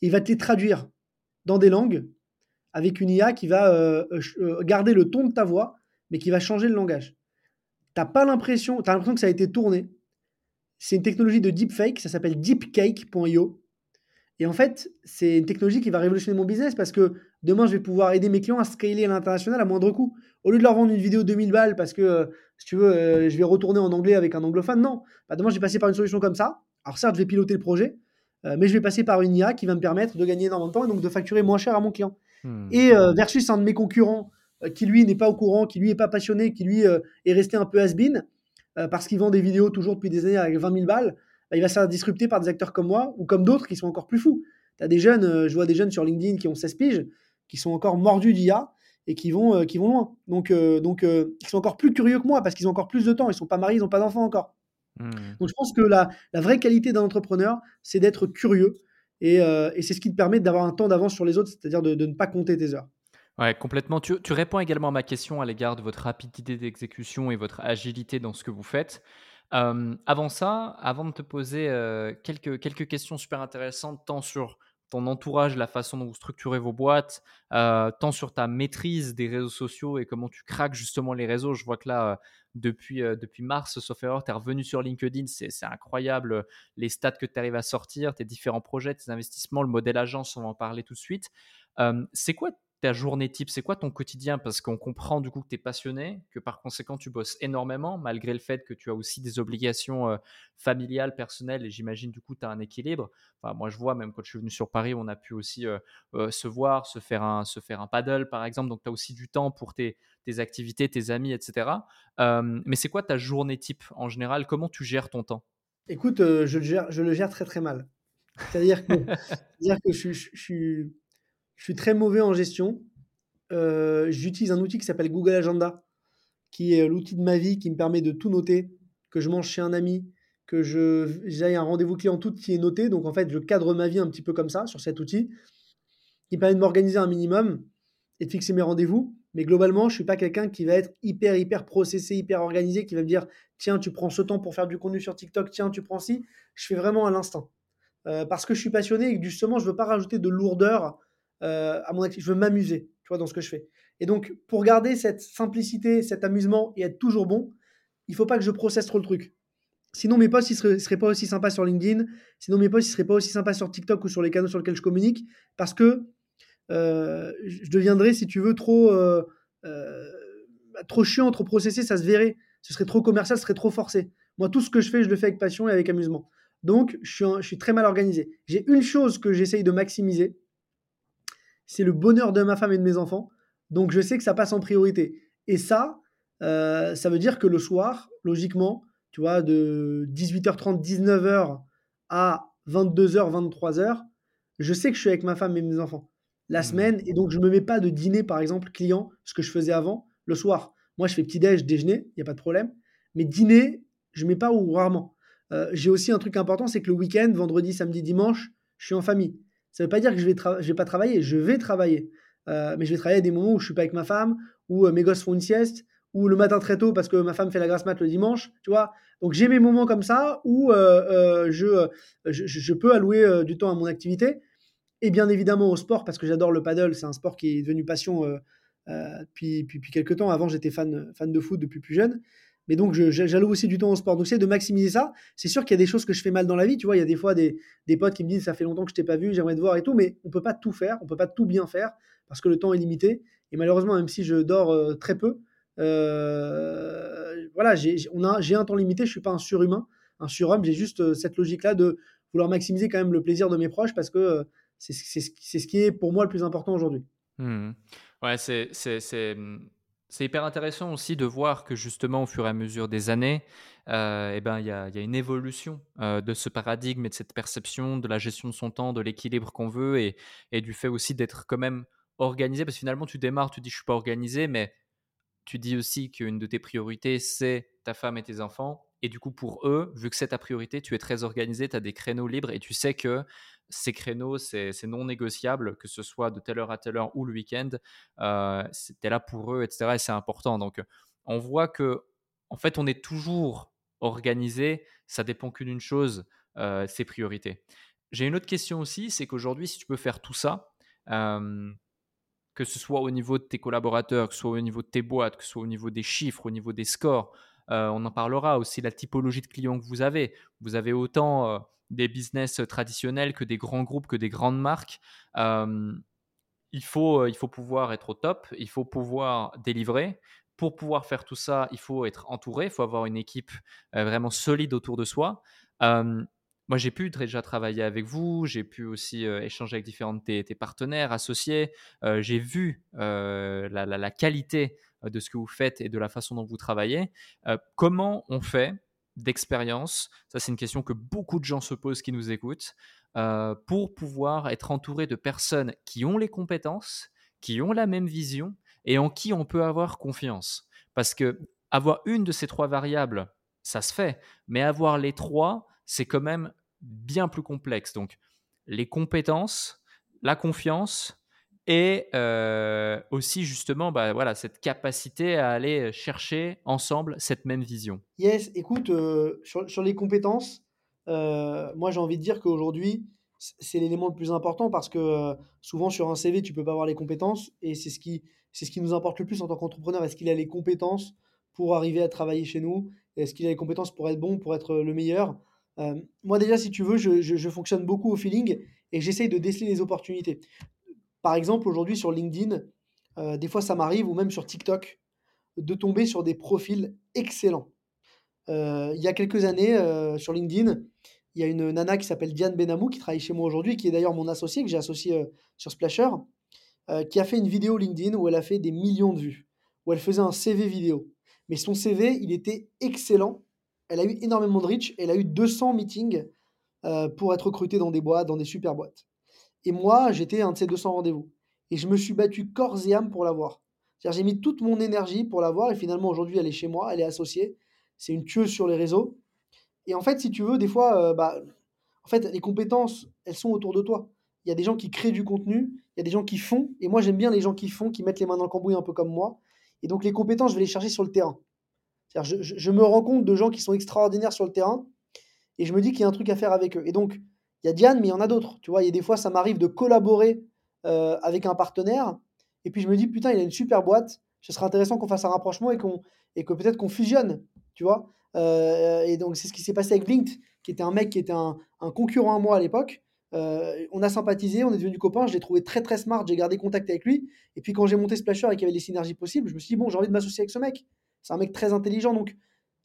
il va te les traduire dans des langues avec une IA qui va euh, euh, garder le ton de ta voix, mais qui va changer le langage. T'as pas l'impression, as l'impression que ça a été tourné. C'est une technologie de deepfake, ça s'appelle deepcake.io. Et en fait, c'est une technologie qui va révolutionner mon business parce que demain, je vais pouvoir aider mes clients à scaler à l'international à moindre coût. Au lieu de leur vendre une vidéo 2000 balles parce que, euh, si tu veux, je vais retourner en anglais avec un anglophone, non. Bah, demain, je vais passer par une solution comme ça. Alors certes, je vais piloter le projet, mais je vais passer par une IA qui va me permettre de gagner énormément de temps et donc de facturer moins cher à mon client. Hmm. Et euh, versus un de mes concurrents euh, qui lui n'est pas au courant, qui lui est pas passionné, qui lui euh, est resté un peu has-been parce qu'il vend des vidéos toujours depuis des années avec 20 000 balles, il va se faire disrupter par des acteurs comme moi ou comme d'autres qui sont encore plus fous. Tu as des jeunes, je vois des jeunes sur LinkedIn qui ont 16 piges, qui sont encore mordus d'IA et qui vont, qui vont loin. Donc, donc ils sont encore plus curieux que moi parce qu'ils ont encore plus de temps. Ils sont pas mariés, ils n'ont pas d'enfants encore. Hmm. Donc je pense que la, la vraie qualité d'un entrepreneur, c'est d'être curieux euh, et, c'est ce qui te permet d'avoir un temps d'avance sur les autres, c'est-à-dire de, ne pas compter tes heures. Ouais, complètement. Tu, réponds également à ma question à l'égard de votre rapidité d'exécution et votre agilité dans ce que vous faites. Euh, avant ça, avant de te poser euh, quelques, quelques questions super intéressantes, tant sur ton entourage, la façon dont vous structurez vos boîtes, tant sur ta maîtrise des réseaux sociaux et comment tu craques justement les réseaux. Je vois que là, depuis, euh, depuis mars, sauf erreur, tu es revenu sur LinkedIn. C'est incroyable euh, les stats que tu arrives à sortir, tes différents projets, tes investissements, le modèle agence, on va en parler tout de suite. Euh, c'est quoi ta journée type C'est quoi ton quotidien? Parce qu'on comprend du coup que tu es passionné, que par conséquent tu bosses énormément, malgré le fait que tu as aussi des obligations euh, familiales, personnelles, et j'imagine du coup tu as un équilibre. Enfin, moi je vois, même quand je suis venu sur Paris, on a pu aussi euh, euh, se voir, se faire, un, se faire un paddle par exemple, donc tu as aussi du temps pour tes, tes activités, tes amis, etc. mais c'est quoi ta journée type en général? Comment tu gères ton temps? Écoute, je, le gère, je le gère très très mal. C'est-à-dire que, que je, je, je suis je suis très mauvais en gestion. Euh, j'utilise un outil qui s'appelle Google Agenda, qui est l'outil de ma vie qui me permet de tout noter, que je mange chez un ami, que j'aille un rendez-vous client, tout qui est noté. Donc en fait, je cadre ma vie un petit peu comme ça sur cet outil, qui permet de m'organiser un minimum et de fixer mes rendez-vous. Mais globalement, je ne suis pas quelqu'un qui va être hyper, hyper processé, hyper organisé, qui va me dire tiens, tu prends ce temps pour faire du contenu sur TikTok, tiens, tu prends ci. Je fais vraiment à l'instant. Euh, parce que je suis passionné et que justement, je ne veux pas rajouter de lourdeur euh, à mon activité. Je veux m'amuser, tu vois, dans ce que je fais. Et donc, pour garder cette simplicité, cet amusement et être toujours bon, il faut pas que je processe trop le truc. Sinon, mes posts, ne seraient, pas aussi sympas sur LinkedIn. Sinon, mes posts, ne seraient pas aussi sympas sur TikTok ou sur les canaux sur lesquels je communique. Parce que euh, je deviendrais, si tu veux, trop, euh, trop chiant, trop processé, ça se verrait. Ce serait trop commercial, ce serait trop forcé. Moi, tout ce que je fais, je le fais avec passion et avec amusement. Donc, je suis, je suis très mal organisé. J'ai une chose que j'essaye de maximiser, c'est le bonheur de ma femme et de mes enfants. Donc je sais que ça passe en priorité. Et ça, euh, ça veut dire que le soir, logiquement, tu vois, de 18h30, 19h à 22h, 23h, je sais que je suis avec ma femme et mes enfants la mmh. semaine. Et donc je ne me mets pas de dîner, par exemple, client, ce que je faisais avant, le soir. Moi, je fais petit-déj, déjeuner, il n'y a pas de problème. Mais dîner, je ne mets pas ou rarement. Euh, j'ai aussi un truc important, c'est que le week-end, vendredi, samedi, dimanche, je suis en famille. Ça ne veut pas dire que je ne vais, vais pas travailler, je vais travailler. Euh, mais je vais travailler à des moments où je ne suis pas avec ma femme, où euh, mes gosses font une sieste, ou le matin très tôt parce que ma femme fait la grasse mat le dimanche, tu vois. Donc j'ai mes moments comme ça où euh, je, je, peux allouer du temps à mon activité. Et bien évidemment au sport, parce que j'adore le paddle, c'est un sport qui est devenu passion depuis, depuis, quelques temps. Avant, j'étais fan, fan de foot depuis plus jeune. Mais donc, j'alloue aussi du temps au sport. Donc, c'est de maximiser ça. C'est sûr qu'il y a des choses que je fais mal dans la vie. Tu vois, il y a des fois des, des potes qui me disent Ça fait longtemps que je t'ai pas vu, j'aimerais te voir et tout. Mais on peut pas tout faire. On peut pas tout bien faire parce que le temps est limité. Et malheureusement, même si je dors euh, très peu, euh, voilà, j'ai un temps limité. Je suis pas un surhumain, un surhomme. J'ai juste euh, cette logique-là de vouloir maximiser quand même le plaisir de mes proches parce que c'est ce qui est pour moi le plus important aujourd'hui. Mmh. Ouais, c'est c'est hyper intéressant aussi de voir que justement au fur et à mesure des années, euh, eh ben, il y, a, une évolution euh, de ce paradigme et de cette perception de la gestion de son temps, de l'équilibre qu'on veut et, du fait aussi d'être quand même organisé. Parce que finalement, tu démarres, tu dis je suis pas organisé, mais tu dis aussi qu'une de tes priorités, c'est ta femme et tes enfants. Et du coup, pour eux, vu que c'est ta priorité, tu es très organisé, tu as des créneaux libres et tu sais que ces créneaux, c'est non négociable, que ce soit de telle heure à telle heure ou le week-end. Euh, es là pour eux, etc. Et c'est important. Donc, on voit que, en fait, on est toujours organisé. Ça dépend qu'une chose, ses priorités. J'ai une autre question aussi, c'est qu'aujourd'hui, si tu peux faire tout ça, que ce soit au niveau de tes collaborateurs, que ce soit au niveau de tes boîtes, que ce soit au niveau des chiffres, au niveau des scores, on en parlera aussi, la typologie de clients que vous avez. Vous avez autant des business traditionnels que des grands groupes, que des grandes marques. il, faut, il faut pouvoir être au top, il faut pouvoir délivrer. Pour pouvoir faire tout ça, il faut être entouré, il faut avoir une équipe vraiment solide autour de soi. Moi, j'ai pu déjà travailler avec vous, j'ai pu aussi échanger avec différents de tes, partenaires, associés. j'ai vu la, qualité de ce que vous faites et de la façon dont vous travaillez. comment on fait d'expérience Ça, c'est une question que beaucoup de gens se posent qui nous écoutent. pour pouvoir être entouré de personnes qui ont les compétences, qui ont la même vision et en qui on peut avoir confiance. Parce que avoir une de ces trois variables, ça se fait, mais avoir les trois, c'est quand même bien plus complexe. Donc, les compétences, la confiance et euh, aussi justement bah, voilà, cette capacité à aller chercher ensemble cette même vision. Yes, écoute, euh, sur, les compétences, euh, moi j'ai envie de dire qu'aujourd'hui, c'est l'élément le plus important parce que souvent sur un CV, tu peux pas avoir les compétences et c'est ce qui, ce qui nous importe le plus en tant qu'entrepreneur. Est-ce qu'il a les compétences pour arriver à travailler chez nous? Est-ce qu'il a les compétences pour être bon, pour être le meilleur? Moi déjà, si tu veux, je, fonctionne beaucoup au feeling et j'essaye de déceler les opportunités. Par exemple, aujourd'hui sur LinkedIn, euh, des fois ça m'arrive, ou même sur TikTok, de tomber sur des profils excellents. Euh, il y a quelques années, sur LinkedIn, il y a une nana qui s'appelle Diane Benamou, qui travaille chez moi aujourd'hui, qui est d'ailleurs mon associé, que j'ai associé sur Splasher, qui a fait une vidéo LinkedIn où elle a fait des millions de vues, où elle faisait un CV vidéo. Mais son CV, il était excellent elle a eu énormément de reach. Elle a eu 200 meetings euh, pour être recrutée dans des boîtes, dans des super boîtes. Et moi, j'étais un de ces 200 rendez-vous. Et je me suis battu corps et âme pour l'avoir. J'ai mis toute mon énergie pour l'avoir. Et finalement, aujourd'hui, elle est chez moi. Elle est associée. C'est une tueuse sur les réseaux. Et en fait, si tu veux, des fois, euh, bah, en fait, les compétences, elles sont autour de toi. Il y a des gens qui créent du contenu, il y a des gens qui font. Et moi, j'aime bien les gens qui font, qui mettent les mains dans le cambouis un peu comme moi. Et donc, les compétences, je vais les chercher sur le terrain. Je, me rends compte de gens qui sont extraordinaires sur le terrain et je me dis qu'il y a un truc à faire avec eux. Et donc, il y a Diane, mais il y en a d'autres. Tu vois, il y a des fois, ça m'arrive de collaborer euh, avec un partenaire et puis je me dis, putain, il a une super boîte. Ce serait intéressant qu'on fasse un rapprochement et, et que peut-être qu'on fusionne. Tu vois euh, Et donc, c'est ce qui s'est passé avec Blinked, qui était un mec qui était un, concurrent à moi à l'époque. Euh, on a sympathisé, on est devenu copains. Je l'ai trouvé très très smart. J'ai gardé contact avec lui. Et puis quand j'ai monté Splasher et qu'il y avait des synergies possibles, je me suis dit, bon, j'ai envie de m'associer avec ce mec. C'est un mec très intelligent. Donc,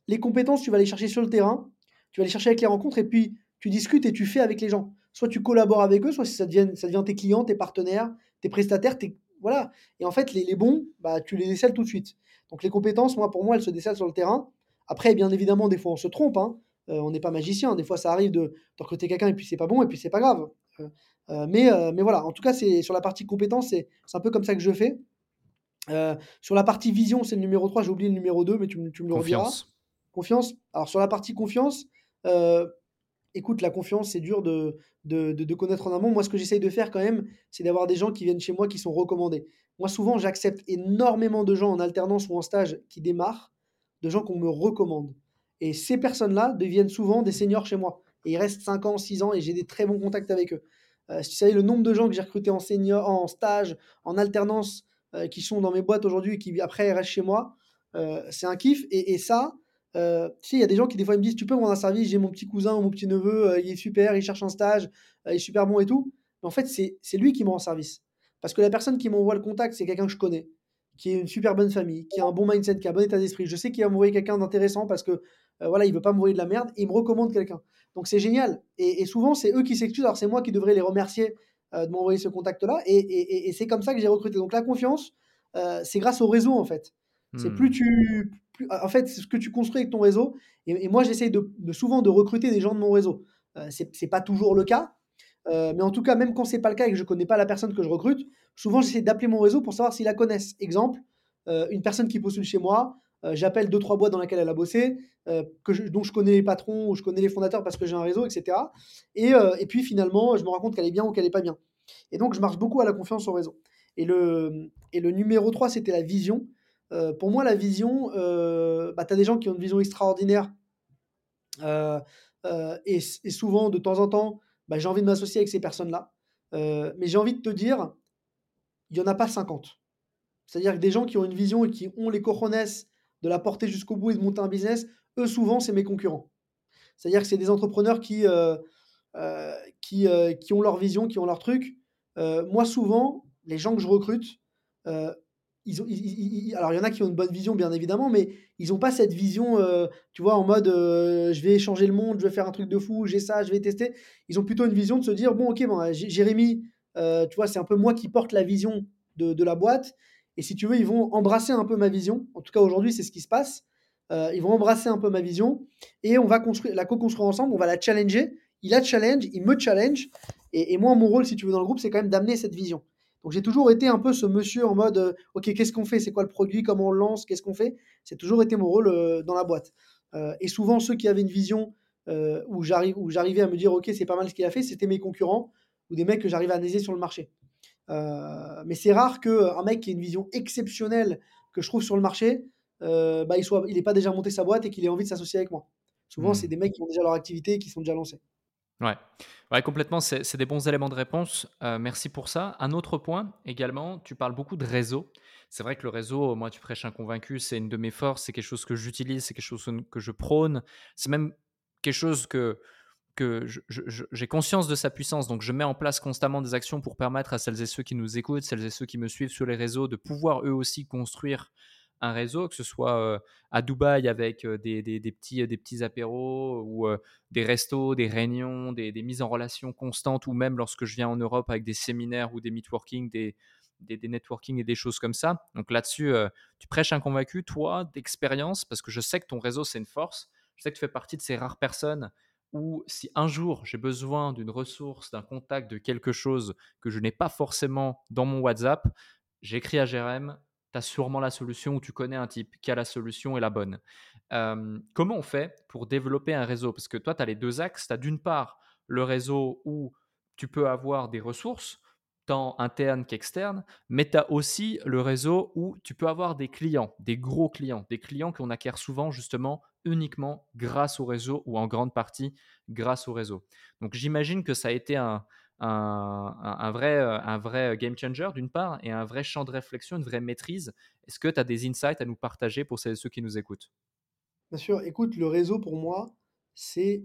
les compétences, tu vas les chercher sur le terrain, tu vas les chercher avec les rencontres, et puis tu discutes et tu fais avec les gens. Soit tu collabores avec eux, soit ça devient, ça devient tes clients, tes partenaires, tes prestataires, tes, voilà. Et en fait, les, bons, bah, tu les décèles tout de suite. Donc les compétences, moi, pour moi, elles se décèlent sur le terrain. Après, bien évidemment, des fois, on se trompe. Hein. Euh, on n'est pas magicien. Des fois, ça arrive de, recruter quelqu'un et puis c'est pas bon et puis c'est pas grave. Euh, euh, mais, mais voilà, en tout cas, c'est sur la partie compétences, c'est un peu comme ça que je fais. Sur la partie vision, c'est le numéro 3, j'ai oublié le numéro 2, mais tu, me le rediras. Confiance. Alors sur la partie confiance, écoute, la confiance, c'est dur de, de, connaître en amont. Moi, ce que j'essaye de faire quand même, c'est d'avoir des gens qui viennent chez moi qui sont recommandés. Moi, souvent, j'accepte énormément de gens en alternance ou en stage qui démarrent, de gens qu'on me recommande. Et ces personnes-là deviennent souvent des seniors chez moi. Et ils restent 5 ans, 6 ans, et j'ai des très bons contacts avec eux. Euh, si tu savais le nombre de gens que j'ai recrutés en en stage, en alternance, euh, qui sont dans mes boîtes aujourd'hui et qui après restent chez moi, euh, c'est un kiff. Et, ça, euh, il y a des gens qui des fois me disent Tu peux me rendre un service J'ai mon petit cousin ou mon petit neveu, il est super, il cherche un stage, il est super bon et tout. Mais en fait, c'est lui qui me rend service. Parce que la personne qui m'envoie le contact, c'est quelqu'un que je connais, qui est une super bonne famille, qui a un bon mindset, qui a un bon état d'esprit. Je sais qu'il va m'envoyer quelqu'un d'intéressant parce que voilà, il veut pas m'envoyer de la merde et il me recommande quelqu'un. Donc c'est génial. Et, souvent, c'est eux qui s'excusent. Alors c'est moi qui devrais les remercier euh, de m'envoyer ce contact-là. Et, c'est comme ça que j'ai recruté. Donc la confiance, euh, c'est grâce au réseau en fait. C'est plus hmm. En fait, ce que tu construis avec ton réseau. Et, moi, j'essaye de, souvent de recruter des gens de mon réseau. Euh, c'est pas toujours le cas, mais en tout cas, même quand c'est pas le cas et que je connais pas la personne que je recrute, souvent j'essaie d'appeler mon réseau pour savoir s'ils la connaissent. Exemple, une personne qui postule chez moi, j'appelle deux trois boîtes dans lesquelles elle a bossé, que dont je connais les patrons ou je connais les fondateurs parce que j'ai un réseau, etc. Et, et, puis finalement, je me rends compte qu'elle est bien ou qu'elle est pas bien. Et donc, je marche beaucoup à la confiance au réseau. Et le, et le numéro 3, c'était la vision. Pour moi, la vision, bah, tu as des gens qui ont une vision extraordinaire. et et, souvent, de temps en temps, bah, j'ai envie de m'associer avec ces personnes-là. mais j'ai envie de te dire, il n'y en a pas 50. C'est-à-dire que des gens qui ont une vision et qui ont les cojones de la porter jusqu'au bout et de monter un business, eux, souvent, c'est mes concurrents. C'est-à-dire que c'est des entrepreneurs qui, qui, qui ont leur vision, qui ont leur truc. moi, souvent, les gens que je recrute, alors il y en a qui ont une bonne vision, bien évidemment, mais ils n'ont pas cette vision, euh, tu vois, en mode euh, je vais changer le monde, je vais faire un truc de fou, j'ai ça, je vais tester. Ils ont plutôt une vision de se dire bon, ok, bon, Jérémy, euh, tu vois, c'est un peu moi qui porte la vision de, la boîte. Et si tu veux, ils vont embrasser un peu ma vision. En tout cas, aujourd'hui, c'est ce qui se passe. ils vont embrasser un peu ma vision et on va construire, la co-construire ensemble, on va la challenger. Il la challenge, il me challenge. Et, et moi, mon rôle, si tu veux, dans le groupe, c'est quand même d'amener cette vision. Donc j'ai toujours été un peu ce monsieur en mode euh, ok qu'est-ce qu'on fait, c'est quoi le produit, comment on le lance, qu'est-ce qu'on fait? C'est toujours été mon rôle euh, dans la boîte. Euh, et souvent ceux qui avaient une vision où j'arrivais à me dire ok c'est pas mal ce qu'il a fait, c'était mes concurrents ou des mecs que j'arrivais à analyser sur le marché. mais c'est rare qu'un mec qui ait une vision exceptionnelle que je trouve sur le marché, bah, il soit, il pas déjà monté sa boîte et qu'il ait envie de s'associer avec moi. Souvent, mmh. c'est des mecs qui ont déjà leur activité et qui sont déjà lancés. Ouais. Ouais, complètement, c'est des bons éléments de réponse. Euh, merci pour ça. Un autre point également, tu parles beaucoup de réseau. C'est vrai que le réseau, moi, tu prêches un convaincu, c'est une de mes forces, c'est quelque chose que j'utilise, c'est quelque chose que je prône. C'est même quelque chose que, que j'ai conscience de sa puissance. Donc, je mets en place constamment des actions pour permettre à celles et ceux qui nous écoutent, celles et ceux qui me suivent sur les réseaux, de pouvoir eux aussi construire un réseau, que ce soit à Dubaï avec des, petits, apéros ou des restos, des réunions, des, mises en relation constantes, ou même lorsque je viens en Europe avec des séminaires ou des networking, des, des, networking et des choses comme ça. Donc là-dessus, tu prêches un convaincu, toi, d'expérience, parce que je sais que ton réseau, c'est une force. Je sais que tu fais partie de ces rares personnes où si un jour j'ai besoin d'une ressource, d'un contact, de quelque chose que je n'ai pas forcément dans mon WhatsApp, j'écris à Jérém, sûrement la solution ou tu connais un type qui a la solution et la bonne. comment on fait pour développer un réseau? Parce que toi, tu as les deux axes. Tu as d'une part le réseau où tu peux avoir des ressources, tant internes qu'externes, mais tu as aussi le réseau où tu peux avoir des clients, des gros clients, des clients qu'on acquiert souvent justement uniquement grâce au réseau ou en grande partie grâce au réseau. Donc j'imagine que ça a été un, un, vrai, euh, un vrai game changer d'une part et un vrai champ de réflexion, une vraie maîtrise. Est-ce que tu as des insights à nous partager pour ceux qui nous écoutent? Bien sûr, écoute, le réseau pour moi, c'est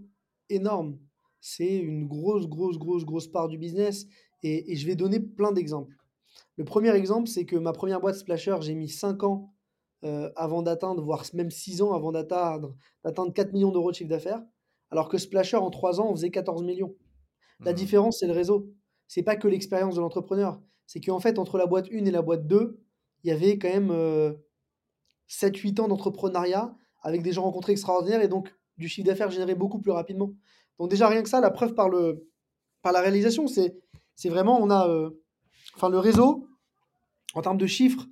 énorme. C'est une grosse, grosse, grosse, grosse part du business et, je vais donner plein d'exemples. Le premier exemple, c'est que ma première boîte Splasher, j'ai mis 5 ans euh, avant d'atteindre, voire même 6 ans avant d'atteindre, d'atteindre 4 millions d'euros de chiffre d'affaires, alors que Splasher, en 3 ans, on faisait 14 millions. La mmh. différence, c'est le réseau. C'est pas que l'expérience de l'entrepreneur. C'est qu'en fait, entre la boîte 1 et la boîte 2, il y avait quand même 7-8 euh, ans d'entrepreneuriat avec des gens rencontrés extraordinaires et donc du chiffre d'affaires généré beaucoup plus rapidement. Donc déjà, rien que ça, la preuve par, le, par la réalisation, c'est, c'est vraiment, on a... Euh, enfin, le réseau, en termes de chiffres,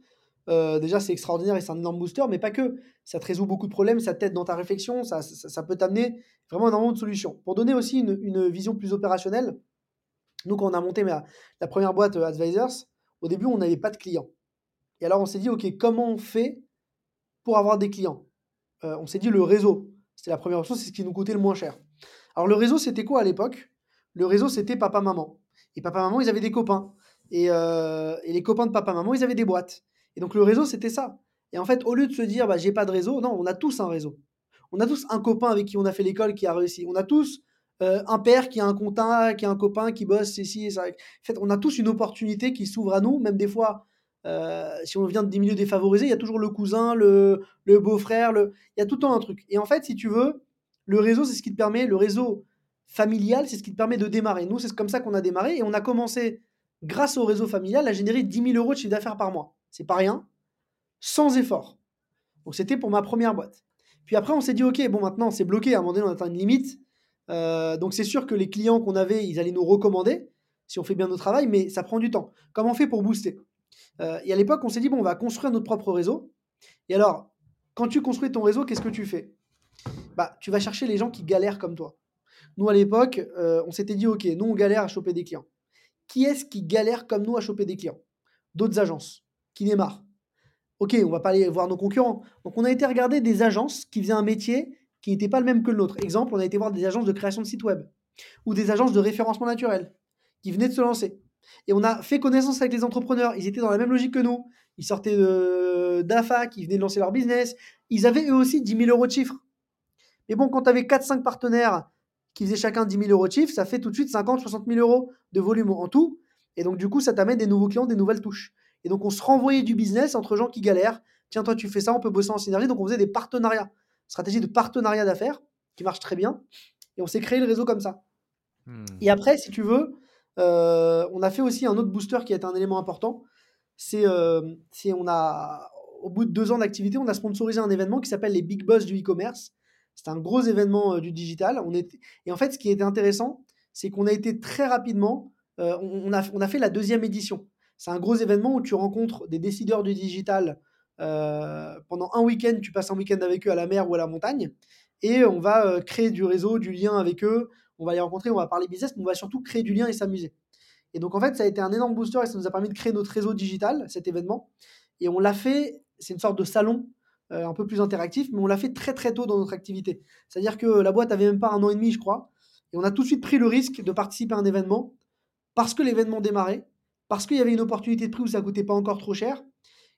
euh, déjà, c'est extraordinaire et c'est un énorme booster, mais pas que. Ça te résout beaucoup de problèmes, ça t'aide dans ta réflexion, ça, ça, peut t'amener vraiment énormément de solutions. Pour donner aussi une, vision plus opérationnelle, nous, quand on a monté la première boîte euh, Advisors, au début, on n'avait pas de clients. Et alors, on s'est dit, OK, comment on fait pour avoir des clients? Euh, On s'est dit, le réseau. C'était la première option, c'est ce qui nous coûtait le moins cher. Alors, le réseau, c'était quoi à l'époque? Le réseau, c'était papa-maman. Et papa-maman, ils avaient des copains. Et, et les copains de papa-maman, ils avaient des boîtes. Et donc le réseau, c'était ça. Et en fait, au lieu de se dire, bah, j'ai pas de réseau, non, on a tous un réseau. On a tous un copain avec qui on a fait l'école qui a réussi. On a tous euh, un père qui a un comptable, qui a un copain qui bosse ici et ça. En fait, on a tous une opportunité qui s'ouvre à nous, même des fois. Euh, si on vient des milieux défavorisés, il y a toujours le cousin, le, beau-frère, le... il y a tout le temps un truc. Et en fait, si tu veux, le réseau, c'est ce qui te permet, le réseau familial, c'est ce qui te permet de démarrer. Nous, c'est comme ça qu'on a démarré et on a commencé, grâce au réseau familial, à générer 10 000 euros de chiffre d'affaires par mois c'est pas rien, sans effort. Donc c'était pour ma première boîte. Puis après, on s'est dit, OK, bon, maintenant, c'est bloqué. À un moment donné, on atteint une limite. Euh, donc c'est sûr que les clients qu'on avait, ils allaient nous recommander si on fait bien notre travail, mais ça prend du temps. Comment on fait pour booster? Euh, Et à l'époque, on s'est dit, bon, on va construire notre propre réseau. Et alors, quand tu construis ton réseau, qu'est-ce que tu fais? Bah, Tu vas chercher les gens qui galèrent comme toi. Nous, à l'époque, euh, on s'était dit, OK, nous, on galère à choper des clients. Qui est-ce qui galère comme nous à choper des clients? D'autres agences qui démarrent. Ok, on va pas aller voir nos concurrents. Donc on a été regarder des agences qui faisaient un métier qui n'était pas le même que le nôtre. Exemple, on a été voir des agences de création de sites web ou des agences de référencement naturel qui venaient de se lancer. Et on a fait connaissance avec les entrepreneurs. Ils étaient dans la même logique que nous. Ils sortaient d'AFA, qui venaient de lancer leur business. Ils avaient eux aussi 10 000 euros de chiffre. Mais bon, quand tu avais 4-5 partenaires qui faisaient chacun 10 000 euros de chiffre, ça fait tout de suite 50-60 000 euros de volume en tout. Et donc, du coup, ça t'amène des nouveaux clients, des nouvelles touches. Et donc, on se renvoyait du business entre gens qui galèrent. Tiens, toi, tu fais ça, on peut bosser en synergie. Donc, on faisait des partenariats. Stratégie de partenariat d'affaires qui marche très bien. Et on s'est créé le réseau comme ça. Hmm. Et après, si tu veux, euh, on a fait aussi un autre booster qui est un élément important. C'est euh, on a, au bout de deux ans d'activité, on a sponsorisé un événement qui s'appelle les Big Boss du e-commerce. C'est un gros événement euh, du digital. On est, et en fait, ce qui était intéressant, c'est qu'on a été très rapidement, on, a, on a fait la deuxième édition. C'est un gros événement où tu rencontres des décideurs du digital pendant un week-end. Tu passes un week-end avec eux à la mer ou à la montagne. Et on va créer du réseau, du lien avec eux on va les rencontrer, on va parler business, mais on va surtout créer du lien et s'amuser. Et donc, en fait, ça a été un énorme booster et ça nous a permis de créer notre réseau digital, cet événement. Et on l'a fait, c'est une sorte de salon euh, un peu plus interactif, mais on l'a fait très très tôt dans notre activité. C'est-à-dire que la boîte avait même pas un an et demi, je crois. Et on a tout de suite pris le risque de participer à un événement parce que l'événement démarrait, parce qu'il y avait une opportunité de prix où ça coûtait pas encore trop cher.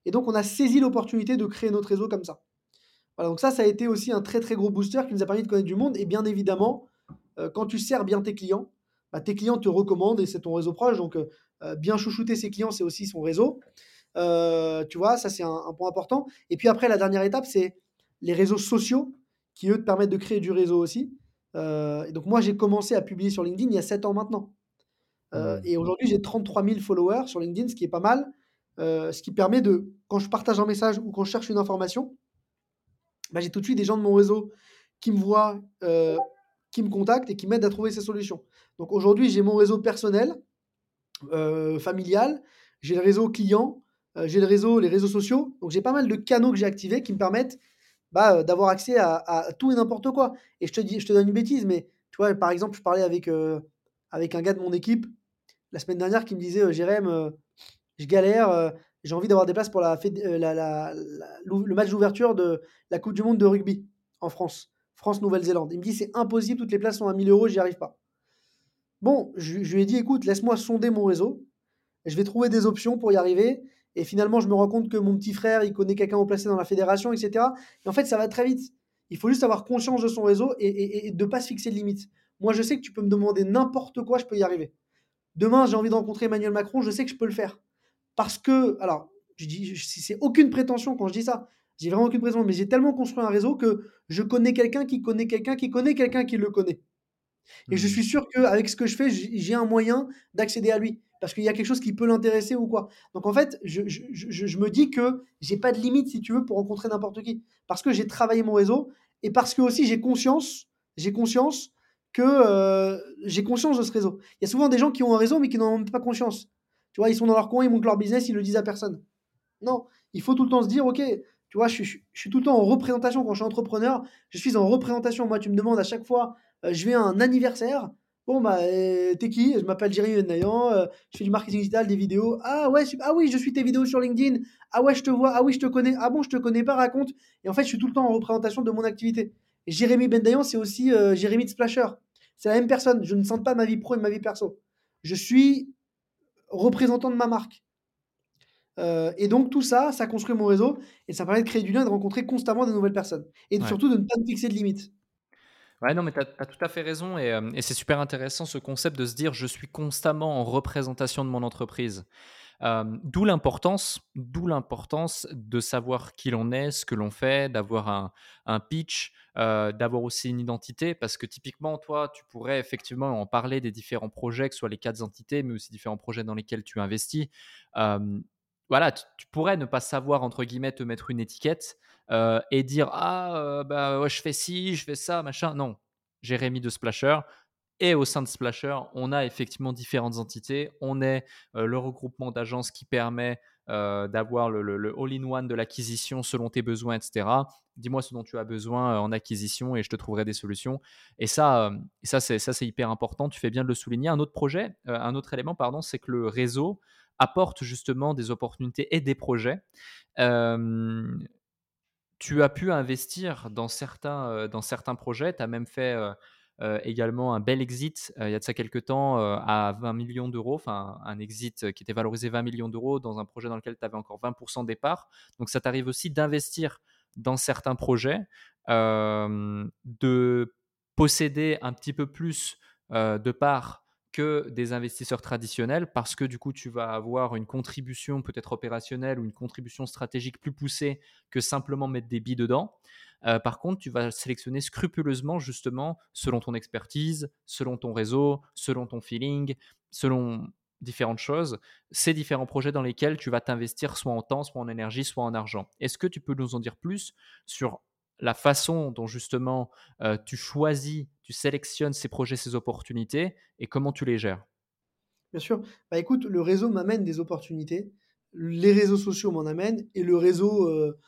Et donc, on a saisi l'opportunité de créer notre réseau comme ça. Voilà, donc ça, ça a été aussi un très très gros booster qui nous a permis de connaître du monde. Et bien évidemment, euh, quand tu sers bien tes clients, bah, tes clients te recommandent et c'est ton réseau proche. Donc, euh, euh, bien chouchouter ses clients, c'est aussi son réseau. tu vois, ça, c'est un, point important. Et puis après, la dernière étape, c'est les réseaux sociaux qui, eux, te permettent de créer du réseau aussi. et donc, moi, j'ai commencé à publier sur LinkedIn il y a 7 ans maintenant. Mmh. et aujourd'hui, j'ai 33 000 followers sur LinkedIn, ce qui est pas mal. ce qui permet de, quand je partage un message ou quand je cherche une information, bah, j'ai tout de suite des gens de mon réseau qui me voient qui me contactent et qui m'aident à trouver ces solutions. Donc aujourd'hui, j'ai mon réseau personnel, euh, familial, j'ai le réseau client, euh, j'ai le réseau, les réseaux sociaux. Donc j'ai pas mal de canaux que j'ai activés qui me permettent bah, euh, d'avoir accès à, tout et n'importe quoi. Et je te dis, je te donne une bêtise, mais tu vois, par exemple, je parlais avec, avec un gars de mon équipe la semaine dernière qui me disait, Jérém, je galère, j'ai envie d'avoir des places pour la, la, le match d'ouverture de la Coupe du Monde de rugby en France. France-Nouvelle-Zélande. Il me dit c'est impossible, toutes les places sont à 1000 euros, j'y arrive pas. Bon, je, lui ai dit écoute, laisse-moi sonder mon réseau, je vais trouver des options pour y arriver. Et finalement, je me rends compte que mon petit frère, il connaît quelqu'un au placé dans la fédération, etc. Et en fait, ça va très vite. Il faut juste avoir conscience de son réseau et, de ne pas se fixer de limites. Moi, je sais que tu peux me demander n'importe quoi, je peux y arriver. Demain, j'ai envie de rencontrer Emmanuel Macron, je sais que je peux le faire. Parce que, alors, je dis, c'est aucune prétention quand je dis ça. J'ai vraiment aucune prétention, mais j'ai tellement construit un réseau que je connais quelqu'un qui connaît quelqu'un qui connaît quelqu'un qui le connaît. Et je mmh. suis sûr qu'avec ce que je fais, j'ai un moyen d'accéder à lui. Parce qu'il y a quelque chose qui peut l'intéresser ou quoi. Donc en fait, je, me dis que j'ai pas de limite, si tu veux, pour rencontrer n'importe qui. Parce que j'ai travaillé mon réseau et parce que aussi j'ai conscience, j'ai conscience que euh, j'ai conscience de ce réseau. Il y a souvent des gens qui ont un réseau mais qui n'en ont pas conscience. Tu vois, ils sont dans leur coin, ils montent leur business, ils le disent à personne. Non, il faut tout le temps se dire, ok, tu vois, je, suis tout le temps en représentation quand je suis entrepreneur. Je suis en représentation. Moi, tu me demandes à chaque fois, euh, je vais à un anniversaire. Bon, bah, euh, t'es qui? Je m'appelle Jérémy Nayan, je fais du marketing digital, des vidéos. Ah ouais, ah oui, je suis tes vidéos sur LinkedIn. Ah ouais, je te vois. Ah oui, je te connais. Ah bon, je te connais pas, raconte. Et en fait, je suis tout le temps en représentation de mon activité. Jérémy Bendayan, c'est aussi Jérémy de Splasher. C'est la même personne. Je ne sens pas ma vie pro et ma vie perso. Je suis représentant de ma marque. Euh, et donc tout ça, ça construit mon réseau et ça permet de créer du lien, de rencontrer constamment de nouvelles personnes et surtout de ne pas me fixer de limites. Ouais, non, mais tu as, tout à fait raison et, euh, et c'est super intéressant ce concept de se dire je suis constamment en représentation de mon entreprise. D'où l'importance, d'où l'importance de savoir qui l'on est, ce que l'on fait, d'avoir un, pitch, d'avoir aussi une identité, parce que typiquement, toi, tu pourrais effectivement en parler des différents projets, que ce soit les quatre entités, mais aussi différents projets dans lesquels tu investis voilà, tu, pourrais ne pas savoir, entre guillemets, te mettre une étiquette et dire Ah, bah, je fais ci, je fais ça, machin. Non, Jérémy de Splasher. Et au sein de Splasher, on a effectivement différentes entités. On est euh, le regroupement d'agences qui permet d'avoir le, all-in-one de l'acquisition selon tes besoins, etc. Dis-moi ce dont tu as besoin en acquisition et je te trouverai des solutions. Et ça, ça c'est hyper important. Tu fais bien de le souligner. Un autre projet, un autre élément, pardon, c'est que le réseau apporte justement des opportunités et des projets. tu as pu investir dans certains, dans certains projets. Tu as même fait, également un bel exit, heu, il y a de ça quelque temps, heu, à 20 000 000 Enfin, un exit qui était valorisé 20 000 000 dans un projet dans lequel tu avais encore 20 de départ. Donc ça t'arrive aussi d'investir dans certains projets, de posséder un petit peu plus, de parts que des investisseurs traditionnels parce que du coup, tu vas avoir une contribution peut-être opérationnelle ou une contribution stratégique plus poussée que simplement mettre des billes dedans. Euh, par contre, tu vas sélectionner scrupuleusement justement selon ton expertise, selon ton réseau, selon ton feeling, selon différentes choses, ces différents projets dans lesquels tu vas t'investir soit en temps, soit en énergie, soit en argent. Est-ce que tu peux nous en dire plus sur la façon dont justement euh, tu choisis, tu sélectionnes ces projets, ces opportunités et comment tu les gères? Bien sûr. Bah écoute, le réseau m'amène des opportunités, les réseaux sociaux m'en amènent et le réseau euh,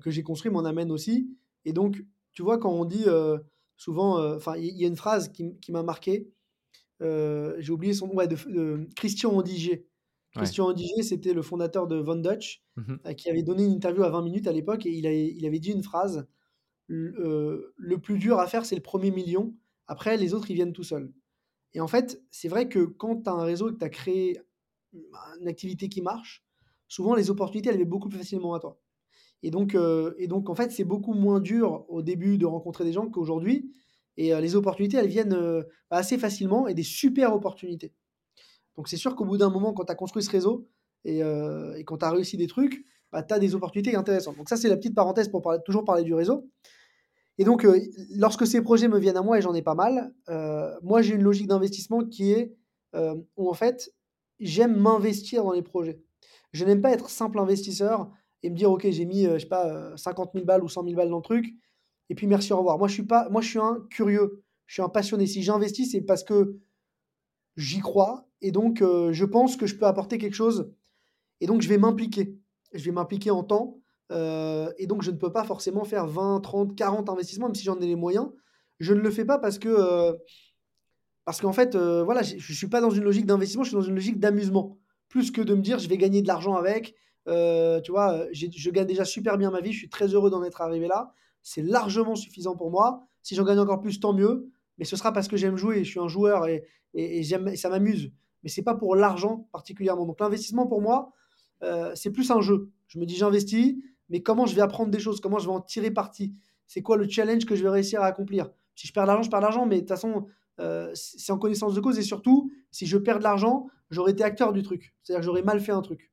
que j'ai construit m'en amène aussi. Et donc, tu vois, quand on dit euh, souvent, enfin, il y, a une phrase qui, qui m'a marqué, j'ai oublié son nom, ouais, de, Christian Andiger. Christian Andiger, c'était le fondateur de Von Dutch, mmh qui avait donné une interview à 20 minutes à l'époque et il, il avait dit une phrase le plus dur à faire, c'est le premier million. Après, les autres, ils viennent tout seuls. Et en fait, c'est vrai que quand tu as un réseau et que tu as créé une activité qui marche, souvent les opportunités, elles viennent beaucoup plus facilement à toi. Et donc, et donc en fait, c'est beaucoup moins dur au début de rencontrer des gens qu'aujourd'hui. Et les opportunités, elles viennent assez facilement et des super opportunités. Donc c'est sûr qu'au bout d'un moment, quand tu as construit ce réseau et, quand tu as réussi des trucs, bah, tu as des opportunités intéressantes. Donc ça, c'est la petite parenthèse pour parler, toujours parler du réseau. Et donc, euh, lorsque ces projets me viennent à moi, et j'en ai pas mal, euh, moi, j'ai une logique d'investissement qui est euh, où, en fait, j'aime m'investir dans les projets. Je n'aime pas être simple investisseur et me dire, OK, j'ai mis, je sais pas, 50 000 balles ou 100 000 balles dans le truc, et puis merci, au revoir. Moi, je suis, moi, je un curieux, je suis un passionné. Si j'investis, c'est parce que j'y crois, et donc, je pense que je peux apporter quelque chose, et donc, je vais m'impliquer je vais m'impliquer en temps. Euh, et donc, je ne peux pas forcément faire 20, 30, 40 investissements, même si j'en ai les moyens. Je ne le fais pas parce que. Euh, parce qu'en fait, euh, voilà, je ne suis pas dans une logique d'investissement, je suis dans une logique d'amusement. Plus que de me dire, je vais gagner de l'argent avec. Tu vois, je gagne déjà super bien ma vie, je suis très heureux d'en être arrivé là. C'est largement suffisant pour moi. Si j'en gagne encore plus, tant mieux. Mais ce sera parce que j'aime jouer, je suis un joueur et, et, ça m'amuse. Mais c'est pas pour l'argent particulièrement. Donc l'investissement pour moi, euh, c'est plus un jeu. Je me dis, j'investis, mais comment je vais apprendre des choses? Comment je vais en tirer parti? C'est quoi le challenge que je vais réussir à accomplir? Si je perds de l'argent, je perds de l'argent, mais de toute façon, euh, c'est en connaissance de cause. Et surtout, si je perds de l'argent, j'aurais été acteur du truc. C'est-à-dire que j'aurais mal fait un truc.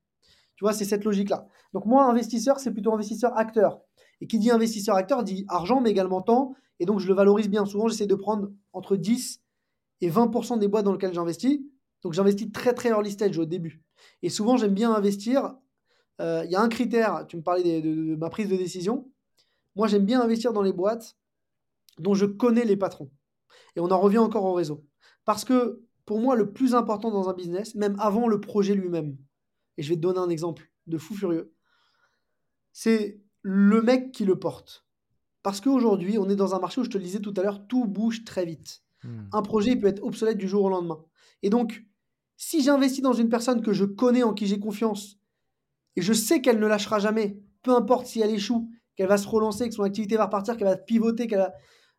Tu vois, c'est cette logique-là. Donc moi, investisseur, c'est plutôt investisseur-acteur. Et qui dit investisseur-acteur dit argent, mais également temps. Et donc, je le valorise bien. Souvent, j'essaie de prendre entre 10 et 20% des boîtes dans lesquelles j'investis. Donc, j'investis très, très early stage au début. Et souvent, j'aime bien investir. Euh, il y a un critère, tu me parlais de, ma prise de décision. Moi, j'aime bien investir dans les boîtes dont je connais les patrons. Et on en revient encore au réseau. Parce que pour moi, le plus important dans un business, même avant le projet lui-même, et je vais te donner un exemple de fou furieux, c'est le mec qui le porte. Parce qu'aujourd'hui, on est dans un marché où je te le disais tout à l'heure, tout bouge très vite. Hmm. Un projet peut être obsolète du jour au lendemain. Et donc, si j'investis dans une personne que je connais, en qui j'ai confiance, et je sais qu'elle ne lâchera jamais, peu importe si elle échoue, qu'elle va se relancer, que son activité va repartir, qu'elle va pivoter, qu'elle va...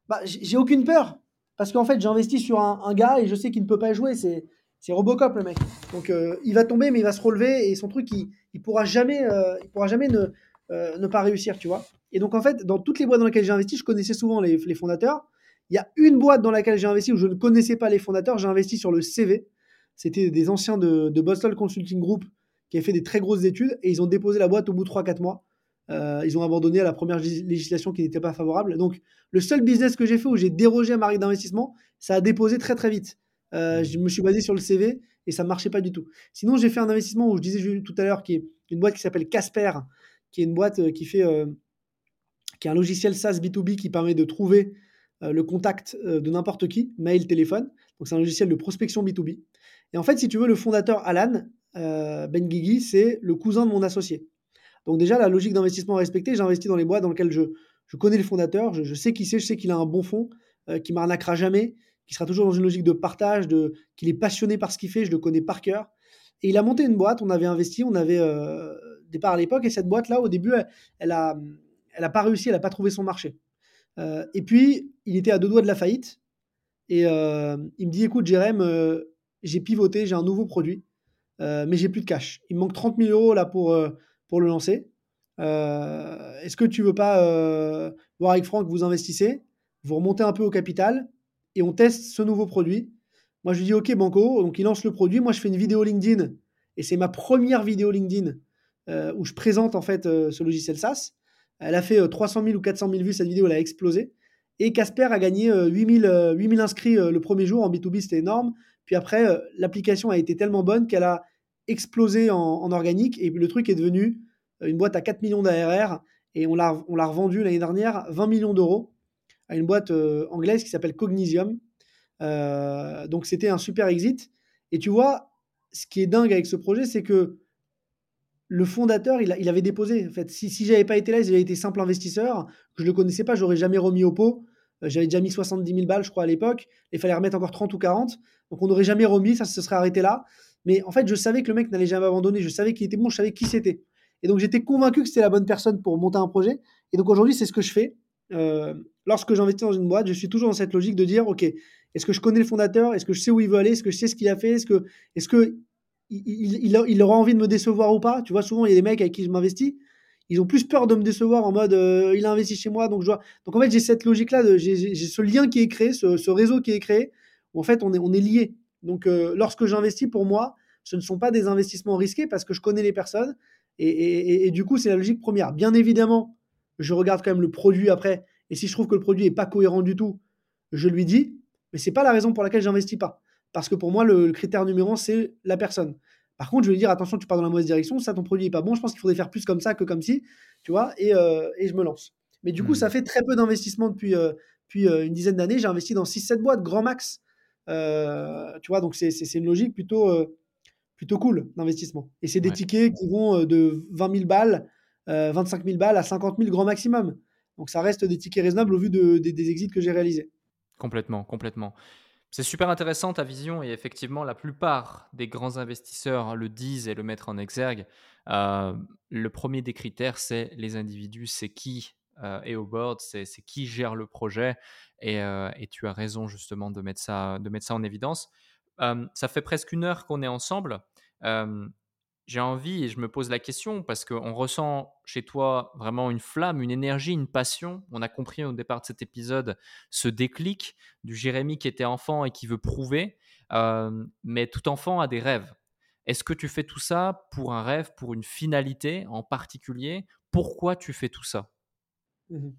Bah, j'ai aucune peur. Parce qu'en fait, j'investis sur un, gars et je sais qu'il ne peut pas jouer. C'est, c'est Robocop, le mec. Donc, euh, il va tomber, mais il va se relever et son truc, il, il pourra jamais, euh, il pourra jamais ne, euh, ne pas réussir, tu vois. Et donc, en fait, dans toutes les boîtes dans lesquelles j'ai investi, je connaissais souvent les, les fondateurs. Il y a une boîte dans laquelle j'ai investi où je ne connaissais pas les fondateurs. J'ai investi sur le CV. C'était des anciens de, Boston Consulting Group qui avaient fait des très grosses études et ils ont déposé la boîte au bout de 3-4 mois. Ils ont abandonné à la première législation qui n'était pas favorable. Donc, le seul business que j'ai fait où j'ai dérogé à ma règle d'investissement, ça a déposé très très vite. Euh, je me suis basé sur le CV et ça ne marchait pas du tout. Sinon, j'ai fait un investissement où je disais tout à l'heure, qui est une boîte qui s'appelle Casper, qui est une boîte euh, qui fait, qui est un logiciel SaaS B2B qui permet de trouver le contact de n'importe qui, mail, téléphone. Donc, c'est un logiciel de prospection B2B. Et en fait, si tu veux, le fondateur Alan euh, Ben Guigui, c'est le cousin de mon associé. Donc déjà, la logique d'investissement respectée, j'investis dans les boîtes dans lesquelles je, je connais le fondateur, je, sais qui c'est, je sais qu'il a un bon fond, euh, qui m'arnaquera jamais, qui sera toujours dans une logique de partage, de, qu'il est passionné par ce qu'il fait, je le connais par cœur. Et il a monté une boîte, on avait investi, on avait euh, départ à l'époque, et cette boîte-là, au début, elle, a, elle n'a pas réussi, elle n'a pas trouvé son marché. Euh, et puis, il était à deux doigts de la faillite. Et euh, il me dit écoute, Jérém, euh, j'ai pivoté, j'ai un nouveau produit, mais j'ai plus de cash. Il me manque 30 000 euros là pour, pour le lancer. Est-ce que tu veux pas voir avec Franck, vous investissez, vous remontez un peu au capital et on teste ce nouveau produit Moi, je lui dis ok, Banco. Donc, il lance le produit. Moi, je fais une vidéo LinkedIn et c'est ma première vidéo LinkedIn où je présente en fait ce logiciel SaaS. Elle a fait 300 000 ou 400 000 vues, cette vidéo, elle a explosé. Et Casper a gagné 8000, euh, 8000 euh, inscrits euh, le premier jour. En B2B, c'était énorme. Puis après, l'application a été tellement bonne qu'elle a explosé en, organique. Et le truc est devenu une boîte à 4 millions d'ARR. Et on l'a, on l'a revendu l'année dernière 20 millions d'euros à une boîte anglaise qui s'appelle Cognisium. donc c'était un super exit. Et tu vois, ce qui est dingue avec ce projet, c'est que le fondateur, il, avait déposé. En fait, si, si j'avais pas été là, il avait été simple investisseur, que je le connaissais pas, j'aurais jamais remis au pot. Euh, j'avais déjà mis 70 000 balles, je crois, à l'époque. Il fallait remettre encore 30 ou 40. Donc, on n'aurait jamais remis, ça se serait arrêté là. Mais en fait, je savais que le mec n'allait jamais abandonner. Je savais qu'il était bon, je savais qui c'était. Et donc, j'étais convaincu que c'était la bonne personne pour monter un projet. Et donc, aujourd'hui, c'est ce que je fais. Euh, lorsque j'investis dans une boîte, je suis toujours dans cette logique de dire, OK, est-ce que je connais le fondateur? Est-ce que je sais où il veut aller? Est-ce que je sais ce qu'il a fait? Est-ce que, est-ce que il, aura envie de me décevoir ou pas? Tu vois, souvent, il y a des mecs avec qui je m'investis. Ils ont plus peur de me décevoir en mode euh, il a investi chez moi, donc je vois. Donc en fait, j'ai cette logique-là, j'ai ce lien qui est créé, ce, réseau qui est créé, où en fait, on est, on est lié. Donc euh, lorsque j'investis, pour moi, ce ne sont pas des investissements risqués parce que je connais les personnes. Et, du coup, c'est la logique première. Bien évidemment, je regarde quand même le produit après. Et si je trouve que le produit n'est pas cohérent du tout, je lui dis. Mais c'est pas la raison pour laquelle j'investis pas. Parce que pour moi, le, critère numéro un, c'est la personne. Par contre, je vais lui dire, attention, tu pars dans la mauvaise direction, ça, ton produit n'est pas bon, je pense qu'il faudrait faire plus comme ça que comme si, tu vois, et, euh, je me lance. Mais du coup, ça hmm. fait très peu d'investissement depuis, euh, euh, une dizaine d'années. J'ai investi dans 6-7 boîtes, grand max. tu vois, donc c'est une logique plutôt, plutôt cool d'investissement. Et c'est des tickets qui vont de 20 000 balles, 25 000 balles à 50 000 grand maximum. Donc ça reste des tickets raisonnables au vu des exits que j'ai réalisés. Complètement, complètement. C'est super intéressant ta vision et effectivement, la plupart des grands investisseurs le disent et le mettent en exergue. Euh, le premier des critères, c'est les individus, c'est qui euh, est au board, c'est qui gère le projet. Euh, et, tu as raison justement de mettre ça, de mettre ça en évidence. ça fait presque une heure qu'on est ensemble j'ai envie et je me pose la question parce qu'on ressent chez toi vraiment une flamme, une énergie, une passion. On a compris au départ de cet épisode ce déclic du Jérémy qui était enfant et qui veut prouver, euh, mais tout enfant a des rêves. Est-ce que tu fais tout ça pour un rêve, pour une finalité en particulier? Pourquoi tu fais tout ça? Mmh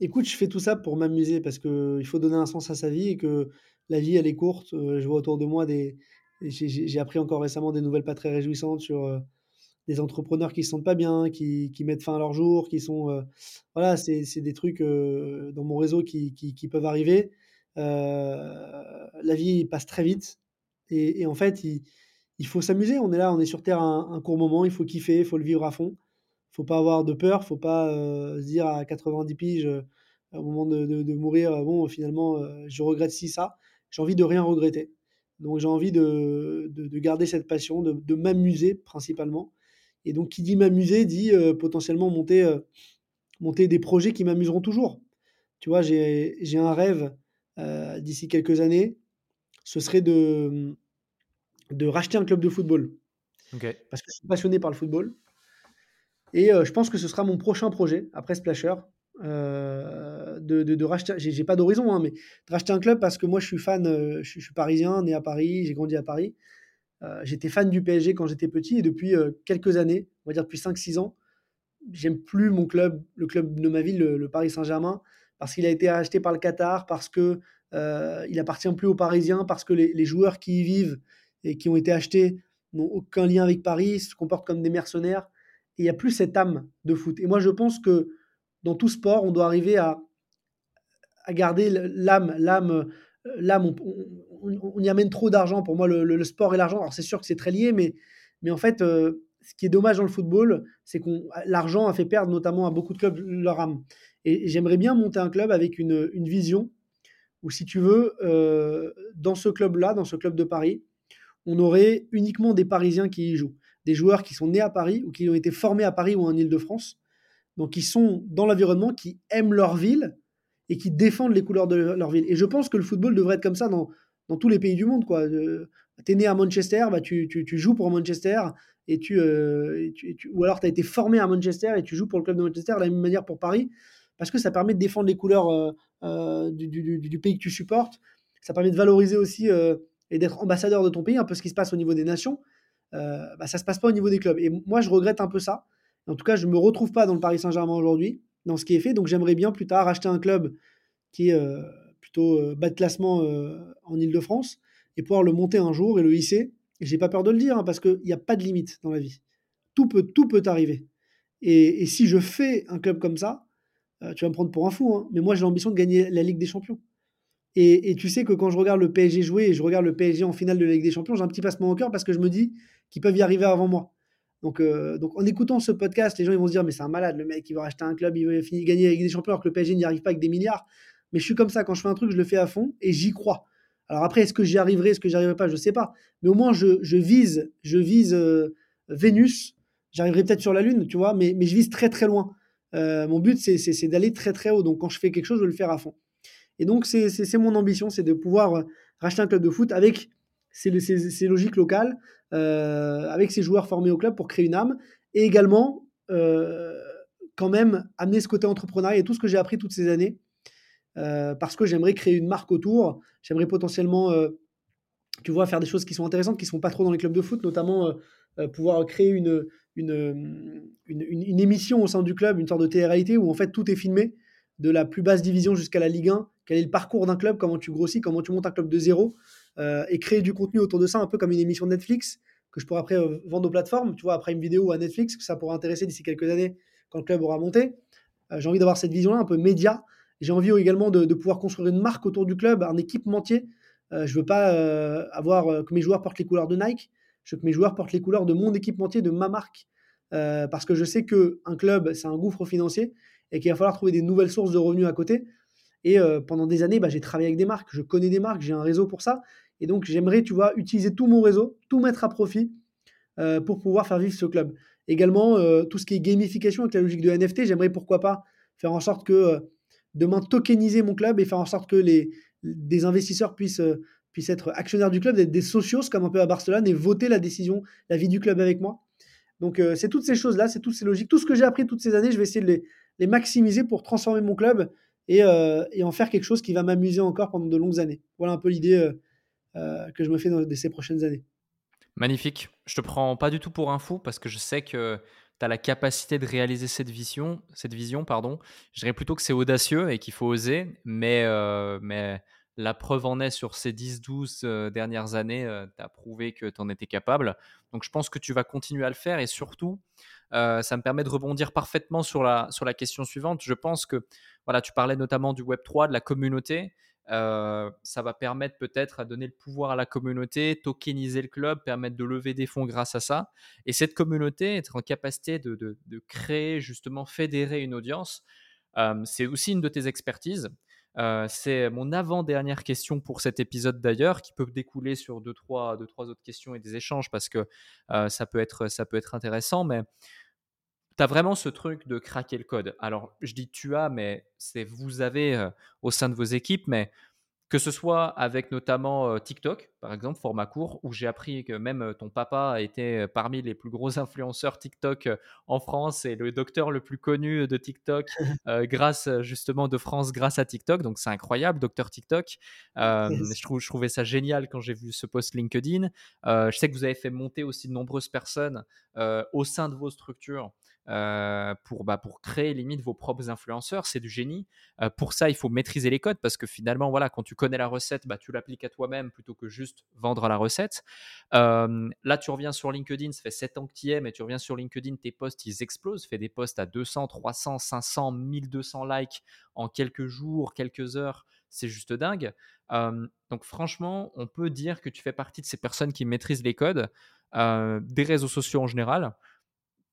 Écoute, je fais tout ça pour m'amuser parce qu'il faut donner un sens à sa vie et que la vie, elle est courte. Euh, je vois autour de moi des, j'ai appris encore récemment des nouvelles pas très réjouissantes sur euh, des entrepreneurs qui se sentent pas bien, qui, mettent fin à leur jour, qui sont. Euh, voilà, c'est des trucs euh, dans mon réseau qui, peuvent arriver. la vie passe très vite. Et, en fait, il, faut s'amuser. On est là, on est sur Terre un, court moment, il faut kiffer, il faut le vivre à fond. Il faut pas avoir de peur, il faut pas se dire à 90 piges, au moment de, de, de mourir, bon, finalement, je regrette si ça. J'ai envie de rien regretter. Donc j'ai envie de, de, garder cette passion, de, de m'amuser principalement. Et donc qui dit m'amuser dit euh, potentiellement monter, euh, monter des projets qui m'amuseront toujours. Tu vois, j'ai un rêve euh, d'ici quelques années, ce serait de, de racheter un club de football. Parce que je suis passionné par le football. Et je pense que ce sera mon prochain projet après Splasher. Euh, de, racheter, j'ai pas d'horizon, hein, mais de racheter un club parce que moi je suis fan, euh, je, suis parisien, né à Paris, j'ai grandi à Paris. Euh, j'étais fan du PSG quand j'étais petit et depuis quelques années, on va dire depuis 5-6 ans, j'aime plus mon club, le club de ma ville, le, Paris Saint-Germain, parce qu'il a été racheté par le Qatar, parce que il appartient plus aux Parisiens, parce que les, joueurs qui y vivent et qui ont été achetés n'ont aucun lien avec Paris, se comportent comme des mercenaires. Il n'y a plus cette âme de foot. Et moi, je pense que dans tout sport, on doit arriver à, à garder l'âme. L'âme, euh, l'âme on, y amène trop d'argent. Pour moi, le, sport et l'argent, alors c'est sûr que c'est très lié, mais, mais en fait, euh, ce qui est dommage dans le football, c'est que l'argent a fait perdre notamment à beaucoup de clubs leur âme. Et j'aimerais bien monter un club avec une, une vision où, si tu veux, euh, dans ce club-là, dans ce club de Paris, on aurait uniquement des Parisiens qui y jouent. Des joueurs qui sont nés à Paris ou qui ont été formés à Paris ou en Ile-de-France donc qui sont dans l'environnement, qui aiment leur ville et qui défendent les couleurs de leur ville. Et je pense que le football devrait être comme ça dans, dans tous les pays du monde. quoi. Euh, tu es né à Manchester, bah tu, tu, joues pour Manchester, et tu, euh, ou alors tu as été formé à Manchester et tu joues pour le club de Manchester, de la même manière pour Paris, parce que ça permet de défendre les couleurs euh, du, du, du, pays que tu supportes. Ça permet de valoriser aussi et d'être ambassadeur de ton pays, un peu ce qui se passe au niveau des nations. bah, ça se passe pas au niveau des clubs. Et moi, je regrette un peu ça. En tout cas, je ne me retrouve pas dans le Paris Saint-Germain aujourd'hui, dans ce qui est fait. Donc, j'aimerais bien plus tard acheter un club qui est euh, plutôt euh, bas de classement euh, en Ile-de-France et pouvoir le monter un jour et le hisser. Et j'ai pas peur de le dire, hein, parce qu'il n'y a pas de limite dans la vie. Tout peut, tout peut arriver. Et, si je fais un club comme ça, tu vas me prendre pour un fou, hein, mais moi j'ai l'ambition de gagner la Ligue des Champions. Et, tu sais que quand je regarde le PSG jouer et je regarde le PSG en finale de la Ligue des Champions, j'ai un petit passement au cœur parce que je me dis qu'ils peuvent y arriver avant moi. Donc, euh, donc en écoutant ce podcast, les gens ils vont se dire mais c'est un malade, le mec il va racheter un club, il va finir gagner avec des champions alors que le PSG n'y arrive pas avec des milliards. Mais je suis comme ça, quand je fais un truc, je le fais à fond et j'y crois. Alors après, est-ce que j'y arriverai, est-ce que j'y arriverai pas, je sais pas. Mais au moins je, je vise, je vise euh, Vénus. J'arriverai peut-être sur la Lune, tu vois, mais, mais je vise très très loin. Euh, mon but c'est d'aller très très haut. Donc quand je fais quelque chose, je le faire à fond. Et donc c'est mon ambition, c'est de pouvoir racheter un club de foot avec ces logiques locales, euh, avec ses joueurs formés au club pour créer une âme et également euh, quand même amener ce côté entrepreneurial et tout ce que j'ai appris toutes ces années euh, parce que j'aimerais créer une marque autour. J'aimerais potentiellement, tu vois, faire des choses qui sont intéressantes, qui ne sont pas trop dans les clubs de foot, notamment pouvoir créer une, une, une, une, émission au sein du club, une sorte de télé-réalité où en fait tout est filmé, de la plus basse division jusqu'à la Ligue 1. Quel est le parcours d'un club, comment tu grossis, comment tu montes un club de zéro? Euh, et créer du contenu autour de ça, un peu comme une émission Netflix que je pourrais après euh, vendre aux plateformes, tu vois, après une vidéo à Netflix, que ça pourra intéresser d'ici quelques années quand le club aura monté. Euh, j'ai envie d'avoir cette vision-là, un peu média. J'ai envie également de, pouvoir construire une marque autour du club, un équipementier. je ne veux pas avoir que mes joueurs portent les couleurs de Nike. Je veux que mes joueurs portent les couleurs de mon équipementier, de ma marque. parce que je sais qu'un club, c'est un gouffre financier et qu'il va falloir trouver des nouvelles sources de revenus à côté. Et pendant des années, bah, j'ai travaillé avec des marques, je connais des marques, j'ai un réseau pour ça. Et donc, j'aimerais, tu vois, utiliser tout mon réseau, tout mettre à profit euh, pour pouvoir faire vivre ce club. Également, euh, tout ce qui est gamification avec la logique de NFT, j'aimerais pourquoi pas faire en sorte que euh, demain tokeniser mon club et faire en sorte que les, des investisseurs puissent, puissent être actionnaires du club, d'être des socios comme un peu à Barcelone et voter la décision, la vie du club avec moi. Donc, c'est toutes ces choses-là, c'est toutes ces logiques. Tout ce que j'ai appris toutes ces années, je vais essayer de les, les maximiser pour transformer mon club et, et, en faire quelque chose qui va m'amuser encore pendant de longues années. Voilà un peu l'idée que je me fais dans ces prochaines années. Magnifique. Je te prends pas du tout pour un fou parce que je sais que tu as la capacité de réaliser cette vision, cette vision pardon. Je dirais plutôt que c'est audacieux et qu'il faut oser, mais, euh, mais la preuve en est sur ces 10-12 euh, dernières années, tu as prouvé que tu en étais capable. Donc je pense que tu vas continuer à le faire et surtout, ça me permet de rebondir parfaitement sur la, sur la question suivante. Je pense que voilà, tu parlais notamment du Web3, de la communauté. Euh, ça va permettre peut-être à donner le pouvoir à la communauté, tokeniser le club, permettre de lever des fonds grâce à ça. Et cette communauté, être en capacité de, créer, justement, fédérer une audience, euh, c'est aussi une de tes expertises. Euh, c'est mon avant-dernière question pour cet épisode d'ailleurs, qui peut découler sur deux trois, deux, trois autres questions et des échanges parce que ça, peut être, ça peut être intéressant. Mais tu as vraiment ce truc de craquer le code. Alors, je dis tu as, mais c'est vous avez euh, au sein de vos équipes, mais que ce soit avec notamment euh, TikTok, par exemple, format court, où j'ai appris que même euh, ton papa été parmi les plus gros influenceurs TikTok en France et le docteur le plus connu de TikTok grâce justement de France grâce à TikTok. Donc c'est incroyable, docteur TikTok. je, trouve, je trouvais ça génial quand j'ai vu ce post LinkedIn. je sais que vous avez fait monter aussi de nombreuses personnes au sein de vos structures euh, pour, bah, pour créer limite vos propres influenceurs. C'est du génie. Euh, pour ça, il faut maîtriser les codes parce que finalement, voilà, quand tu connais la recette, bah, tu l'appliques à toi-même plutôt que juste vendre la recette. Euh, là, tu reviens sur LinkedIn, ça fait 7 ans que tu y es, mais tu reviens sur LinkedIn, tes posts, ils explosent. Fais des posts à 200, 300, 500, 1200 likes en quelques jours, quelques heures. C'est juste dingue. donc franchement, on peut dire que tu fais partie de ces personnes qui maîtrisent les codes des réseaux sociaux en général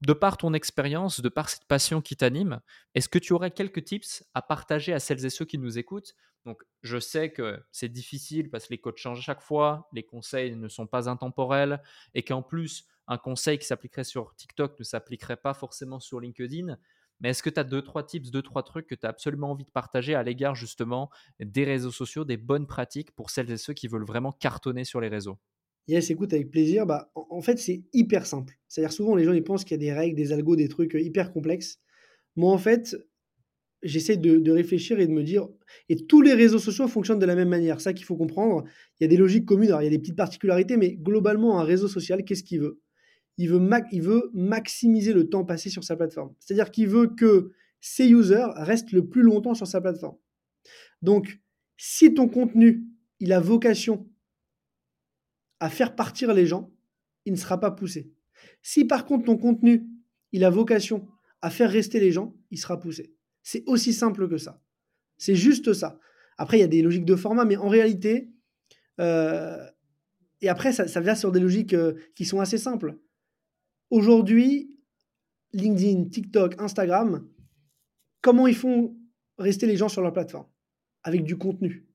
de par ton expérience, de par cette passion qui t'anime, est-ce que tu aurais quelques tips à partager à celles et ceux qui nous écoutent? Donc, je sais que c'est difficile parce que les codes changent à chaque fois, les conseils ne sont pas intemporels et qu'en plus, un conseil qui s'appliquerait sur TikTok ne s'appliquerait pas forcément sur LinkedIn. Mais est-ce que tu as 2-3 tips, 2-3 trucs que tu as absolument envie de partager à l'égard justement des réseaux sociaux, des bonnes pratiques pour celles et ceux qui veulent vraiment cartonner sur les réseaux? Yes, écoute, avec plaisir. Bah, en fait, c'est hyper simple. C'est-à-dire souvent les gens ils pensent qu'il y a des règles, des algos, des trucs, heu, hyper complexes. Moi, en fait, j'essaie de réfléchir et de me dire et tous les réseaux sociaux fonctionnent de la même manière. Ça qu'il faut comprendre. Il y a des logiques communes, alors il y a des petites particularités, mais globalement, un réseau social, qu'est-ce qu'il veut? Il veut il veut maximiser le temps passé sur sa plateforme. C'est-à-dire qu'il veut que ses users restent le plus longtemps sur sa plateforme. Donc, si ton contenu, il a vocation à faire partir les gens, il ne sera pas poussé. Si par contre ton contenu, il a vocation à faire rester les gens, il sera poussé. C'est aussi simple que ça. C'est juste ça. Après, il y a des logiques de format, mais en réalité, heu et après ça ça vient sur des logiques, heu, qui sont assez simples. Aujourd'hui, LinkedIn, TikTok, Instagram, comment ils font rester les gens sur leur plateforme? Avec du contenu.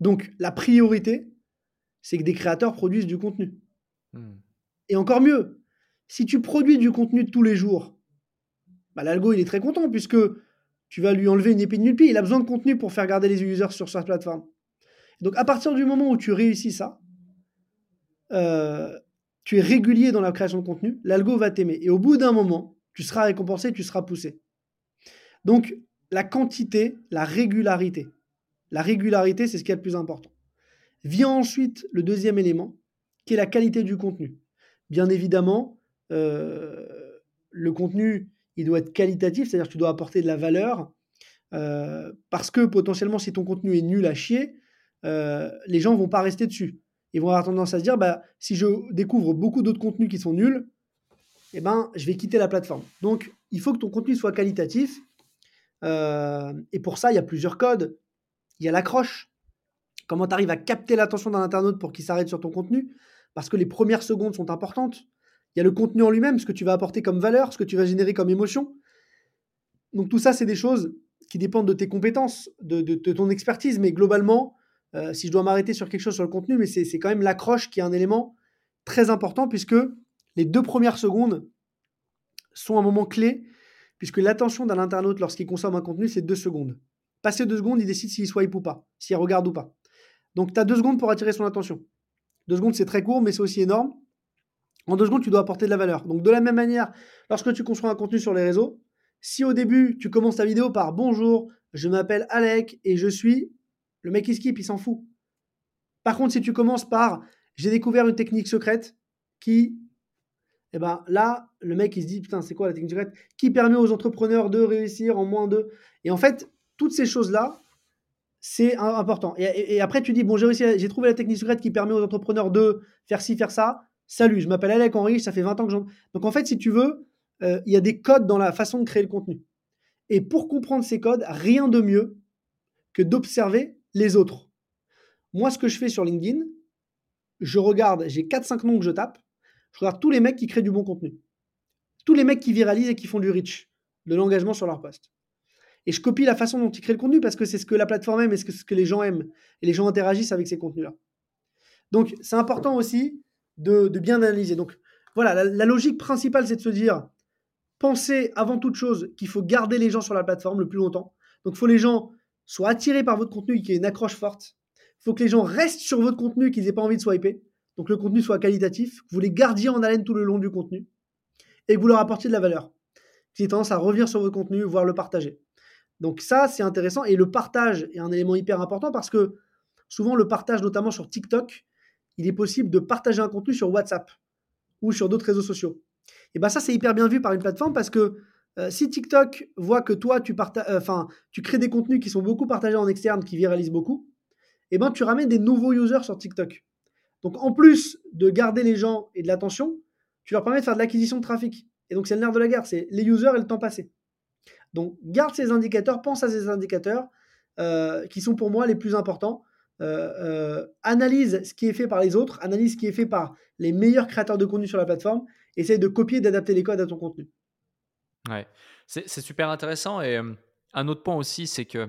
Donc la priorité, c'est que des créateurs produisent du contenu. Mmh. Et encore mieux, si tu produis du contenu tous les jours, bah, l'algo, il est très content puisque tu vas lui enlever une épine du pied. Il a besoin de contenu pour faire garder les users sur sa plateforme. Donc à partir du moment où tu réussis ça, heu, tu es régulier dans la création de contenu, l'algo va t'aimer et au bout d'un moment, tu seras récompensé, tu seras poussé. Donc la quantité, la régularité. La régularité, c'est ce qui est le plus important. Vient ensuite le deuxième élément, qui est la qualité du contenu. Bien évidemment, heu, le contenu, il doit être qualitatif, c'est-à-dire que tu dois apporter de la valeur, heu, parce que potentiellement, si ton contenu est nul à chier, heu, les gens vont pas rester dessus. Ils vont avoir tendance à se dire: «Bah, si je découvre beaucoup d'autres contenus qui sont nuls, et ben, je vais quitter la plateforme». Donc il faut que ton contenu soit qualitatif, et pour ça, il y a plusieurs codes. Il y a l'accroche. Comment tu arrives à capter l'attention d'un internaute pour qu'il s'arrête sur ton contenu? Parce que les premières secondes sont importantes. Il y a le contenu en lui-même, ce que tu vas apporter comme valeur, ce que tu vas générer comme émotion. Donc tout ça, c'est des choses qui dépendent de tes compétences, de ton expertise, mais globalement, heu, si je dois m'arrêter sur quelque chose sur le contenu, mais c'est quand même l'accroche qui est un élément très important puisque les 2 premières secondes sont un moment clé, puisque l'attention d'un internaute lorsqu'il consomme un contenu, c'est 2 secondes. Passé 2 secondes, il décide s'il swipe ou pas, s'il regarde ou pas. Donc tu as 2 secondes pour attirer son attention. 2 secondes, c'est très court, mais c'est aussi énorme. En 2 secondes, tu dois apporter de la valeur. Donc de la même manière, lorsque tu construis un contenu sur les réseaux, si au début, tu commences ta vidéo par: «Bonjour, je m'appelle Alec et je suis» le mec il skip, il s'en fout. Par contre, si tu commences par: «J'ai découvert une technique secrète qui» et ben, là, le mec il se dit: «Putain, c'est quoi la technique secrète? Qui permet aux entrepreneurs de réussir en moins de» et en fait, toutes ces choses-là, c'est im important et après tu dis: «Bon, j'ai trouvé la technique secrète qui permet aux entrepreneurs de faire ci, faire ça. Salut, je m'appelle Alec Henry, ça fait 20 ans que j'en» donc en fait, si tu veux, heu, il y a des codes dans la façon de créer le contenu et pour comprendre ces codes, rien de mieux que d'observer les autres. Moi, ce que je fais sur LinkedIn, je regarde, j'ai 4-5 noms que je tape, je regarde tous les mecs qui créent du bon contenu. Tous les mecs qui viralisent et qui font du reach, de l'engagement sur leur post et je copie la façon dont ils créent le contenu parce que c'est ce que la plateforme aime et ce que les gens aiment et les gens interagissent avec ces contenus-là. Donc c'est important aussi de de bien analyser. Donc voilà, la logique principale, c'est de se dire: «Pensez avant toute chose qu'il faut garder les gens sur la plateforme le plus longtemps». Donc il faut que les gens soient attirés par votre contenu qu'il y ait une accroche forte. Il faut que les gens restent sur votre contenu, qu'ils aient pas envie de swiper. Donc le contenu soit qualitatif, vous les gardiez en haleine tout le long du contenu et que vous leur apportiez de la valeur. Qu'ils aient tendance à revenir sur votre contenu, voire le partager. Donc ça, c'est intéressant et le partage est un élément hyper important parce que souvent le partage, notamment sur TikTok, il est possible de partager un contenu sur WhatsApp ou sur d'autres réseaux sociaux. Et ben ça, c'est hyper bien vu par une plateforme parce que, heu, si TikTok voit que toi tu enfin, tu crées des contenus qui sont beaucoup partagés en externe, qui viralisent beaucoup, et ben tu ramènes des nouveaux users sur TikTok. Donc en plus de garder les gens et de l'attention, tu leur permets de faire de l'acquisition de trafic et donc c'est le nerf de la guerre, c'est les users et le temps passé. Donc garde ces indicateurs, pense à ces indicateurs, heu, qui sont pour moi les plus importants. Heu heu, analyse ce qui est fait par les autres, analyse ce qui est fait par les meilleurs créateurs de contenu sur la plateforme, essaye de copier et d'adapter les codes à ton contenu. Ouais, c'est super intéressant et un autre point aussi, c'est que,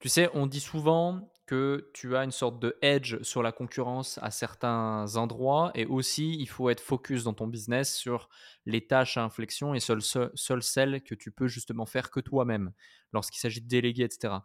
tu sais, on dit souvent que tu as une sorte de edge sur la concurrence à certains endroits et aussi il faut être focus dans ton business sur les tâches à inflexion et seules seul, celles que tu peux justement faire que toi-même lorsqu'il s'agit de déléguer, etc.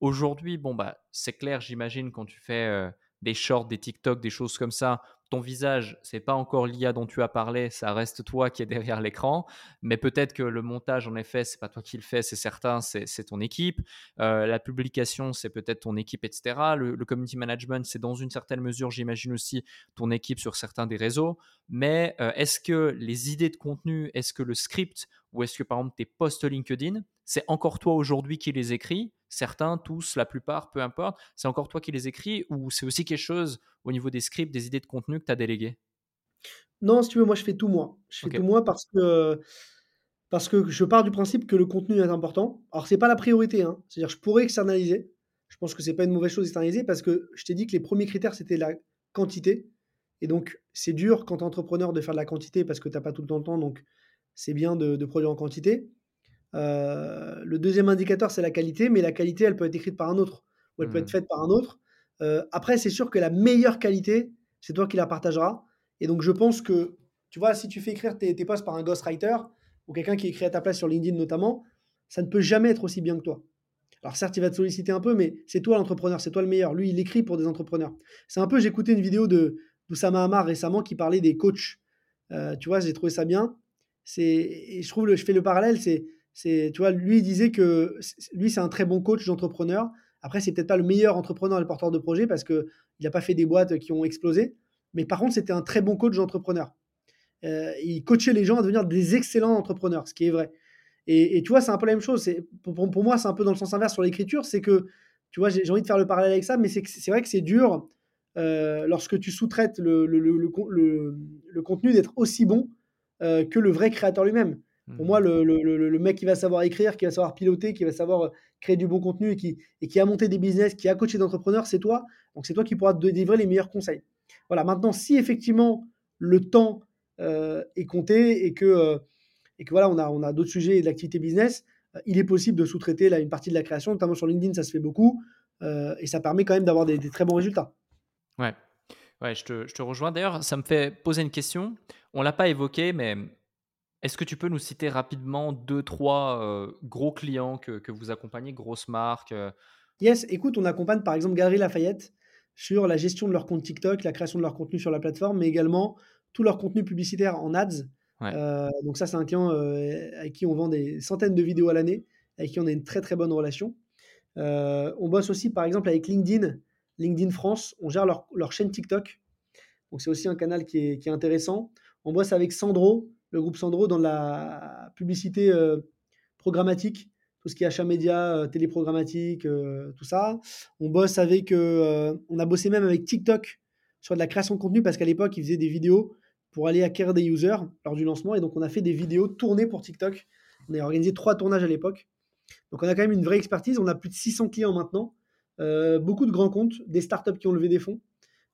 Aujourd'hui, bon, bah, c'est clair, j'imagine, quand tu fais euh, des shorts, des TikTok, des choses comme ça, ton visage, c'est pas encore l'IA dont tu as parlé, ça reste toi qui est derrière l'écran, mais peut-être que le montage, en effet, c'est pas toi qui le fais, c'est certain, c'est ton équipe. Euh, la publication, c'est peut-être ton équipe, etc. Le, community management, c'est dans une certaine mesure, j'imagine aussi, ton équipe sur certains des réseaux. Mais euh, est-ce que les idées de contenu, est-ce que le script, ou est-ce que par exemple tes posts LinkedIn, c'est encore toi aujourd'hui qui les écris? Certains, tous, la plupart, peu importe. C'est encore toi qui les écris ou c'est aussi quelque chose au niveau des scripts, des idées de contenu que tu as délégué? Non, si tu veux, moi je fais tout moi. Je fais tout moi parce que, parce que je pars du principe que le contenu est important. Alors, c'est pas la priorité. Hein. C'est-à-dire, je pourrais externaliser. Je pense que c'est pas une mauvaise chose d'externaliser parce que je t'ai dit que les premiers critères, c'était la quantité. Et donc, c'est dur quand tu es entrepreneur de faire de la quantité parce que tu n'as pas tout le temps le temps. Donc, c'est bien de, de produire en quantité. Euh, le deuxième indicateur, c'est la qualité, mais la qualité, elle peut être écrite par un autre ou elle peut être mmh. faite par un autre. Euh, après, c'est sûr que la meilleure qualité, c'est toi qui la partageras. Et donc, je pense que, tu vois, si tu fais écrire tes, posts par un ghostwriter ou quelqu'un qui écrit à ta place sur LinkedIn notamment, ça ne peut jamais être aussi bien que toi. Alors certes, il va te solliciter un peu, mais c'est toi l'entrepreneur, c'est toi le meilleur. Lui, il écrit pour des entrepreneurs. C'est un peu, j'ai écouté une vidéo de d'Oussama Hamar récemment qui parlait des coachs. Euh, tu vois, j'ai trouvé ça bien. C'est, je trouve, le, je fais le parallèle, c'est c'est, tu vois, lui il disait que lui c'est un très bon coach d'entrepreneur. Après, c'est peut-être pas le meilleur entrepreneur et le porteur de projet parce que il n'a pas fait des boîtes qui ont explosé. Mais par contre, c'était un très bon coach d'entrepreneur. Euh, il coachait les gens à devenir des excellents entrepreneurs, ce qui est vrai. Et, tu vois, c'est un peu la même chose. C'est, pour, moi, c'est un peu dans le sens inverse sur l'écriture. C'est que, tu vois, j'ai, envie de faire le parallèle avec ça, mais c'est, c'est vrai que c'est dur euh, lorsque tu sous-traites le, le, le, contenu d'être aussi bon euh, que le vrai créateur lui-même. Pour moi, mmh. le, mec qui va savoir écrire, qui va savoir piloter, qui va savoir euh, créer du bon contenu et qui, et qui a monté des business, qui a coaché d'entrepreneurs, c'est toi. Donc, c'est toi qui pourras te délivrer les meilleurs conseils. Voilà, maintenant, si effectivement le temps euh, est compté et que, euh, et que voilà, on a, on a d'autres sujets d'activité business, il est possible de sous-traiter une partie de la création, notamment sur LinkedIn, ça se fait beaucoup. et ça permet quand même d'avoir des, très bons résultats. Ouais, ouais je, te, je te rejoins. D'ailleurs, ça me fait poser une question. On ne l'a pas évoqué, mais est-ce que tu peux nous citer rapidement deux, trois gros clients que, vous accompagnez, grosses marques Yes, écoute, on accompagne par exemple Galerie Lafayette sur la gestion de leur compte TikTok, la création de leur contenu sur la plateforme, mais également tout leur contenu publicitaire en ads. donc ça, c'est un client avec qui on vend des centaines de vidéos à l'année, avec qui on a une très très bonne relation. on bosse aussi par exemple avec LinkedIn, LinkedIn France, on gère leur, chaîne TikTok. Donc c'est aussi un canal qui est, qui est intéressant. On bosse avec Sandro, le groupe Sandro dans la publicité euh, programmatique, tout ce qui est achat média, euh, téléprogrammatique, euh, tout ça. On bosse avec, on a bossé même avec TikTok sur de la création de contenu parce qu'à l'époque, ils faisaient des vidéos pour aller acquérir des users lors du lancement. Et donc, on a fait des vidéos tournées pour TikTok. On a organisé trois tournages à l'époque. Donc, on a quand même une vraie expertise. On a plus de 600 clients maintenant. beaucoup de grands comptes, des startups qui ont levé des fonds.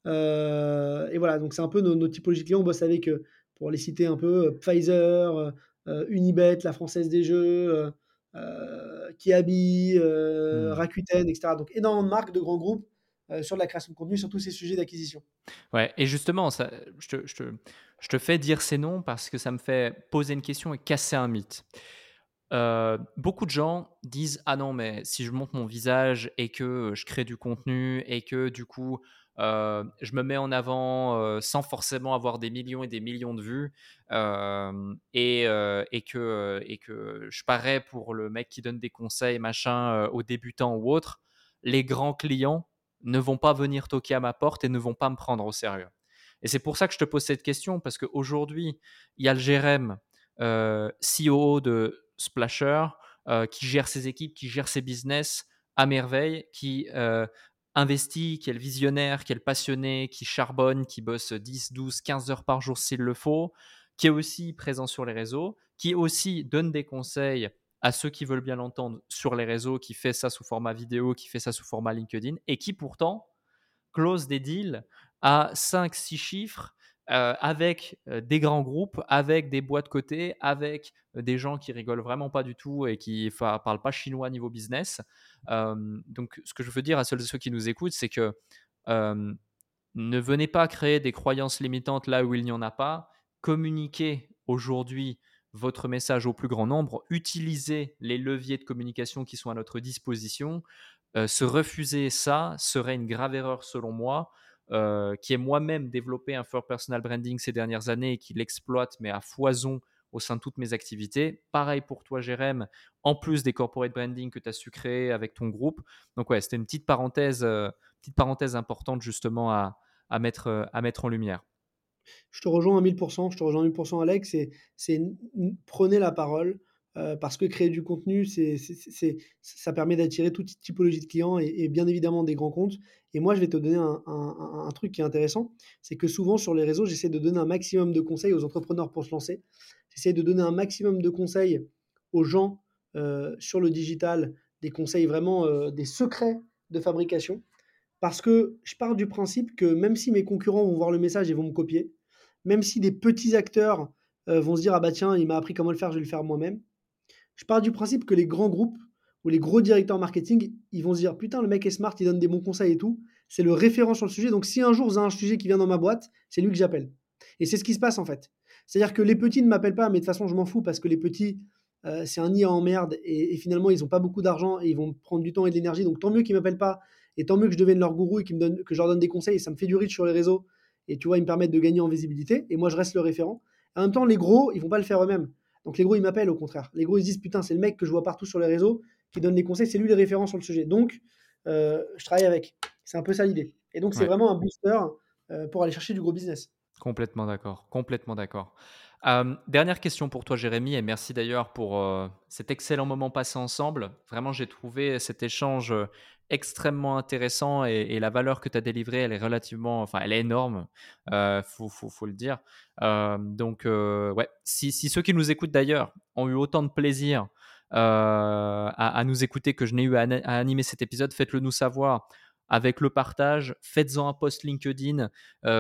et voilà, donc c'est un peu nos, nos, typologies de clients. On bosse avec pour les citer un peu, euh, Pfizer, euh, euh, Unibet, la Française des Jeux, Kiabi, mmh. Rakuten, etc. Donc énormément de marques, de grands groupes sur de la création de contenu, sur tous ces sujets d'acquisition. Ouais, et justement, ça, je, te, je, te, je, te, fais dire ces noms parce que ça me fait poser une question et casser un mythe. beaucoup de gens disent Ah non, mais si je montre mon visage et que je crée du contenu et que du coup euh, je me mets en avant euh, sans forcément avoir des millions et des millions de vues euh, et, que je parais pour le mec qui donne des conseils machin aux débutants ou autres, les grands clients ne vont pas venir toquer à ma porte et ne vont pas me prendre au sérieux. Et c'est pour ça que je te pose cette question parce qu'aujourd'hui, il y a le GRM, CEO de Splasher, qui gère ses équipes, qui gère ses business à merveille, qui investi, qui est le visionnaire, qui est le passionné, qui charbonne, qui bosse 10, 12, 15 heures par jour s'il le faut, qui est aussi présent sur les réseaux, qui aussi donne des conseils à ceux qui veulent bien l'entendre sur les réseaux, qui fait ça sous format vidéo, qui fait ça sous format LinkedIn, et qui pourtant close des deals à 5, 6 chiffres avec des grands groupes, avec des boîtes côté, avec des gens qui rigolent vraiment pas du tout et qui parlent pas chinois niveau business. donc, ce que je veux dire à ceux et ceux qui nous écoutent, c'est que ne venez pas créer des croyances limitantes là où il n'y en a pas. Communiquez aujourd'hui votre message au plus grand nombre. Utilisez les leviers de communication qui sont à notre disposition. se refuser ça serait une grave erreur selon moi. Euh, qui est moi-même développé un fort personal branding ces dernières années et qui l'exploite, mais à foison au sein de toutes mes activités. Pareil pour toi, Jérém, en plus des corporate branding que tu as su créer avec ton groupe. Donc, ouais, c'était une petite parenthèse, euh, petite parenthèse importante justement à, mettre, à mettre en lumière. Je te rejoins à 1000%, je te rejoins à 1000%, Alex. C'est prenez la parole, euh, parce que créer du contenu, ça permet d'attirer toute typologie de clients et, bien évidemment des grands comptes. Et moi, je vais te donner un, truc qui est intéressant, c'est que souvent sur les réseaux, j'essaie de donner un maximum de conseils aux entrepreneurs pour se lancer. J'essaie de donner un maximum de conseils aux gens euh, sur le digital, des conseils vraiment, euh, des secrets de fabrication. Parce que je pars du principe que même si mes concurrents vont voir le message et vont me copier, même si des petits acteurs vont se dire ah bah tiens il m'a appris comment le faire je vais le faire moi-même je pars du principe que les grands groupes ou les gros directeurs marketing, ils vont se dire putain, le mec est smart, il donne des bons conseils et tout. C'est le référent sur le sujet. Donc, si un jour j'ai un sujet qui vient dans ma boîte, c'est lui que j'appelle. Et c'est ce qui se passe en fait. C'est-à-dire que les petits ne m'appellent pas, mais de toute façon, je m'en fous parce que les petits, euh, c'est un nid à emmerde et, finalement, ils n'ont pas beaucoup d'argent et ils vont prendre du temps et de l'énergie. Donc, tant mieux qu'ils ne m'appellent pas et tant mieux que je devienne leur gourou et que je leur donne des conseils. Et ça me fait du reach sur les réseaux et tu vois, ils me permettent de gagner en visibilité et moi, je reste le référent. En même temps, les gros, ils vont pas le faire eux-mêmes. Donc les gros, ils m'appellent au contraire. Les gros, ils disent putain, c'est le mec que je vois partout sur les réseaux qui donne les conseils, c'est lui les références sur le sujet. Donc, euh, je travaille avec. C'est un peu ça l'idée. Et donc, c'est vraiment un booster euh, pour aller chercher du gros business. Complètement d'accord. Complètement d'accord. Dernière question pour toi, Jérémy, et merci d'ailleurs pour euh, cet excellent moment passé ensemble. Vraiment, j'ai trouvé cet échange extrêmement intéressant et, la valeur que tu as délivrée, elle est relativement, enfin, elle est énorme, euh, faut, faut, le dire. Euh, donc, euh, ouais, si, ceux qui nous écoutent d'ailleurs ont eu autant de plaisir euh, à, nous écouter que je n'ai eu à, animer cet épisode, faites-le nous savoir avec le partage, faites-en un post LinkedIn,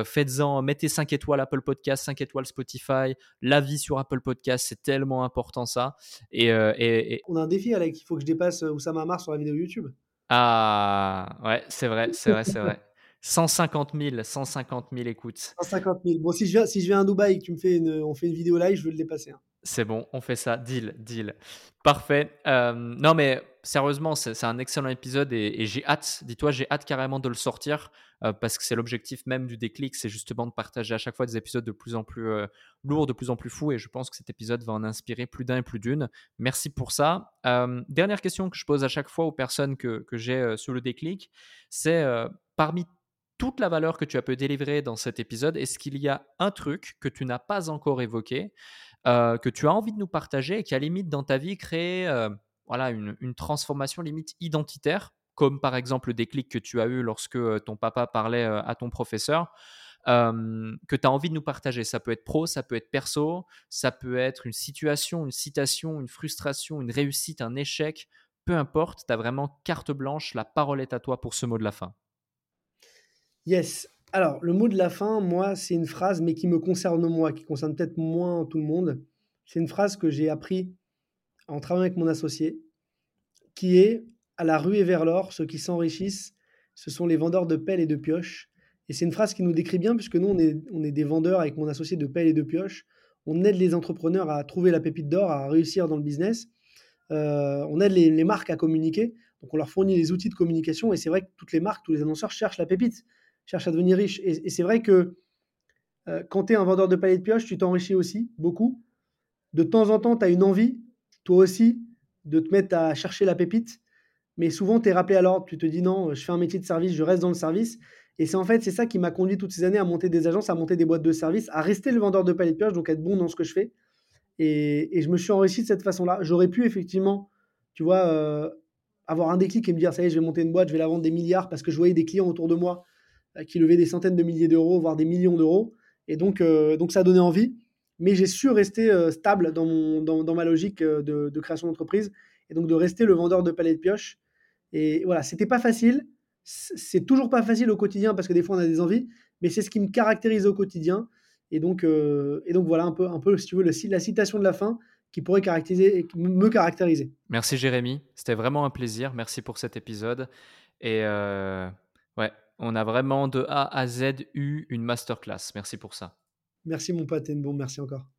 faites-en, mettez 5 étoiles Apple Podcast, 5 étoiles Spotify, l'avis sur Apple Podcast, c'est tellement important ça. Et, et, On a un défi, Alex, il faut que je dépasse Oussama Mar sur la vidéo YouTube. Ah, ouais, c'est vrai, c'est vrai, c'est vrai. 150 000, 150 000 écoutes. 150 000. Bon, si je viens, si je viens à Dubaï et que tu me fais une, on fait une vidéo live, je veux le dépasser. Hein. C'est bon, on fait ça. Deal, deal. Parfait. Euh, non, mais sérieusement, c'est un excellent épisode et, j'ai hâte, dis-toi, j'ai hâte carrément de le sortir euh, parce que c'est l'objectif même du déclic, c'est justement de partager à chaque fois des épisodes de plus en plus euh, lourds, de plus en plus fous et je pense que cet épisode va en inspirer plus d'un et plus d'une. Merci pour ça. dernière question que je pose à chaque fois aux personnes que, que j'ai sur le déclic, c'est parmi toute la valeur que tu as pu délivrer dans cet épisode, est-ce qu'il y a un truc que tu n'as pas encore évoqué euh, que tu as envie de nous partager et qui a limite dans ta vie créé euh, voilà, une, transformation limite identitaire, comme par exemple le déclic que tu as eu lorsque euh, ton papa parlait à ton professeur, que tu as envie de nous partager. Ça peut être pro, ça peut être perso, ça peut être une situation, une citation, une frustration, une réussite, un échec, peu importe, tu as vraiment carte blanche, la parole est à toi pour ce mot de la fin. Yes, alors, le mot de la fin, moi, c'est une phrase, mais qui me concerne moi, qui concerne peut-être moins tout le monde. C'est une phrase que j'ai appris en travaillant avec mon associé, qui est à la rue et vers l'or, ceux qui s'enrichissent, ce sont les vendeurs de pelles et de pioches. Et c'est une phrase qui nous décrit bien, puisque nous, on est, des vendeurs avec mon associé de pelles et de pioches. On aide les entrepreneurs à trouver la pépite d'or, à réussir dans le business. Euh, on aide les, marques à communiquer. Donc, on leur fournit les outils de communication. Et c'est vrai que toutes les marques, tous les annonceurs cherchent la pépite cherche à devenir riche. Et, c'est vrai que euh, quand tu es un vendeur de palais de pioche, tu t'enrichis aussi beaucoup. De temps en temps, tu as une envie, toi aussi, de te mettre à chercher la pépite. Mais souvent, tu es rappelé à l'ordre. Tu te dis non, je fais un métier de service, je reste dans le service. Et c'est en fait, c'est ça qui m'a conduit toutes ces années à monter des agences, à monter des boîtes de service, à rester le vendeur de palais de pioche, donc être bon dans ce que je fais. Et, je me suis enrichi de cette façon-là. J'aurais pu effectivement, tu vois, euh, avoir un déclic et me dire, ça y est, je vais monter une boîte, je vais la vendre des milliards parce que je voyais des clients autour de moi euh, qui levait des centaines de milliers d'euros, voire des millions d'euros. Et donc, euh, donc ça donné envie. Mais j'ai su rester euh, stable dans, mon, dans, ma logique de, création d'entreprise et donc de rester le vendeur de palais de pioche. Et voilà, c'était pas facile. C'est toujours pas facile au quotidien parce que des fois on a des envies, mais c'est ce qui me caractérise au quotidien. et donc heu et donc voilà un peu un peu si tu veux la citation de la fin qui pourrait caractériser me caractériser. Merci Jérémy, c'était vraiment un plaisir. Merci pour cet épisode et ouais, on a vraiment de A à Z eu une masterclass. Merci pour ça. Merci mon pote Nbon, merci encore.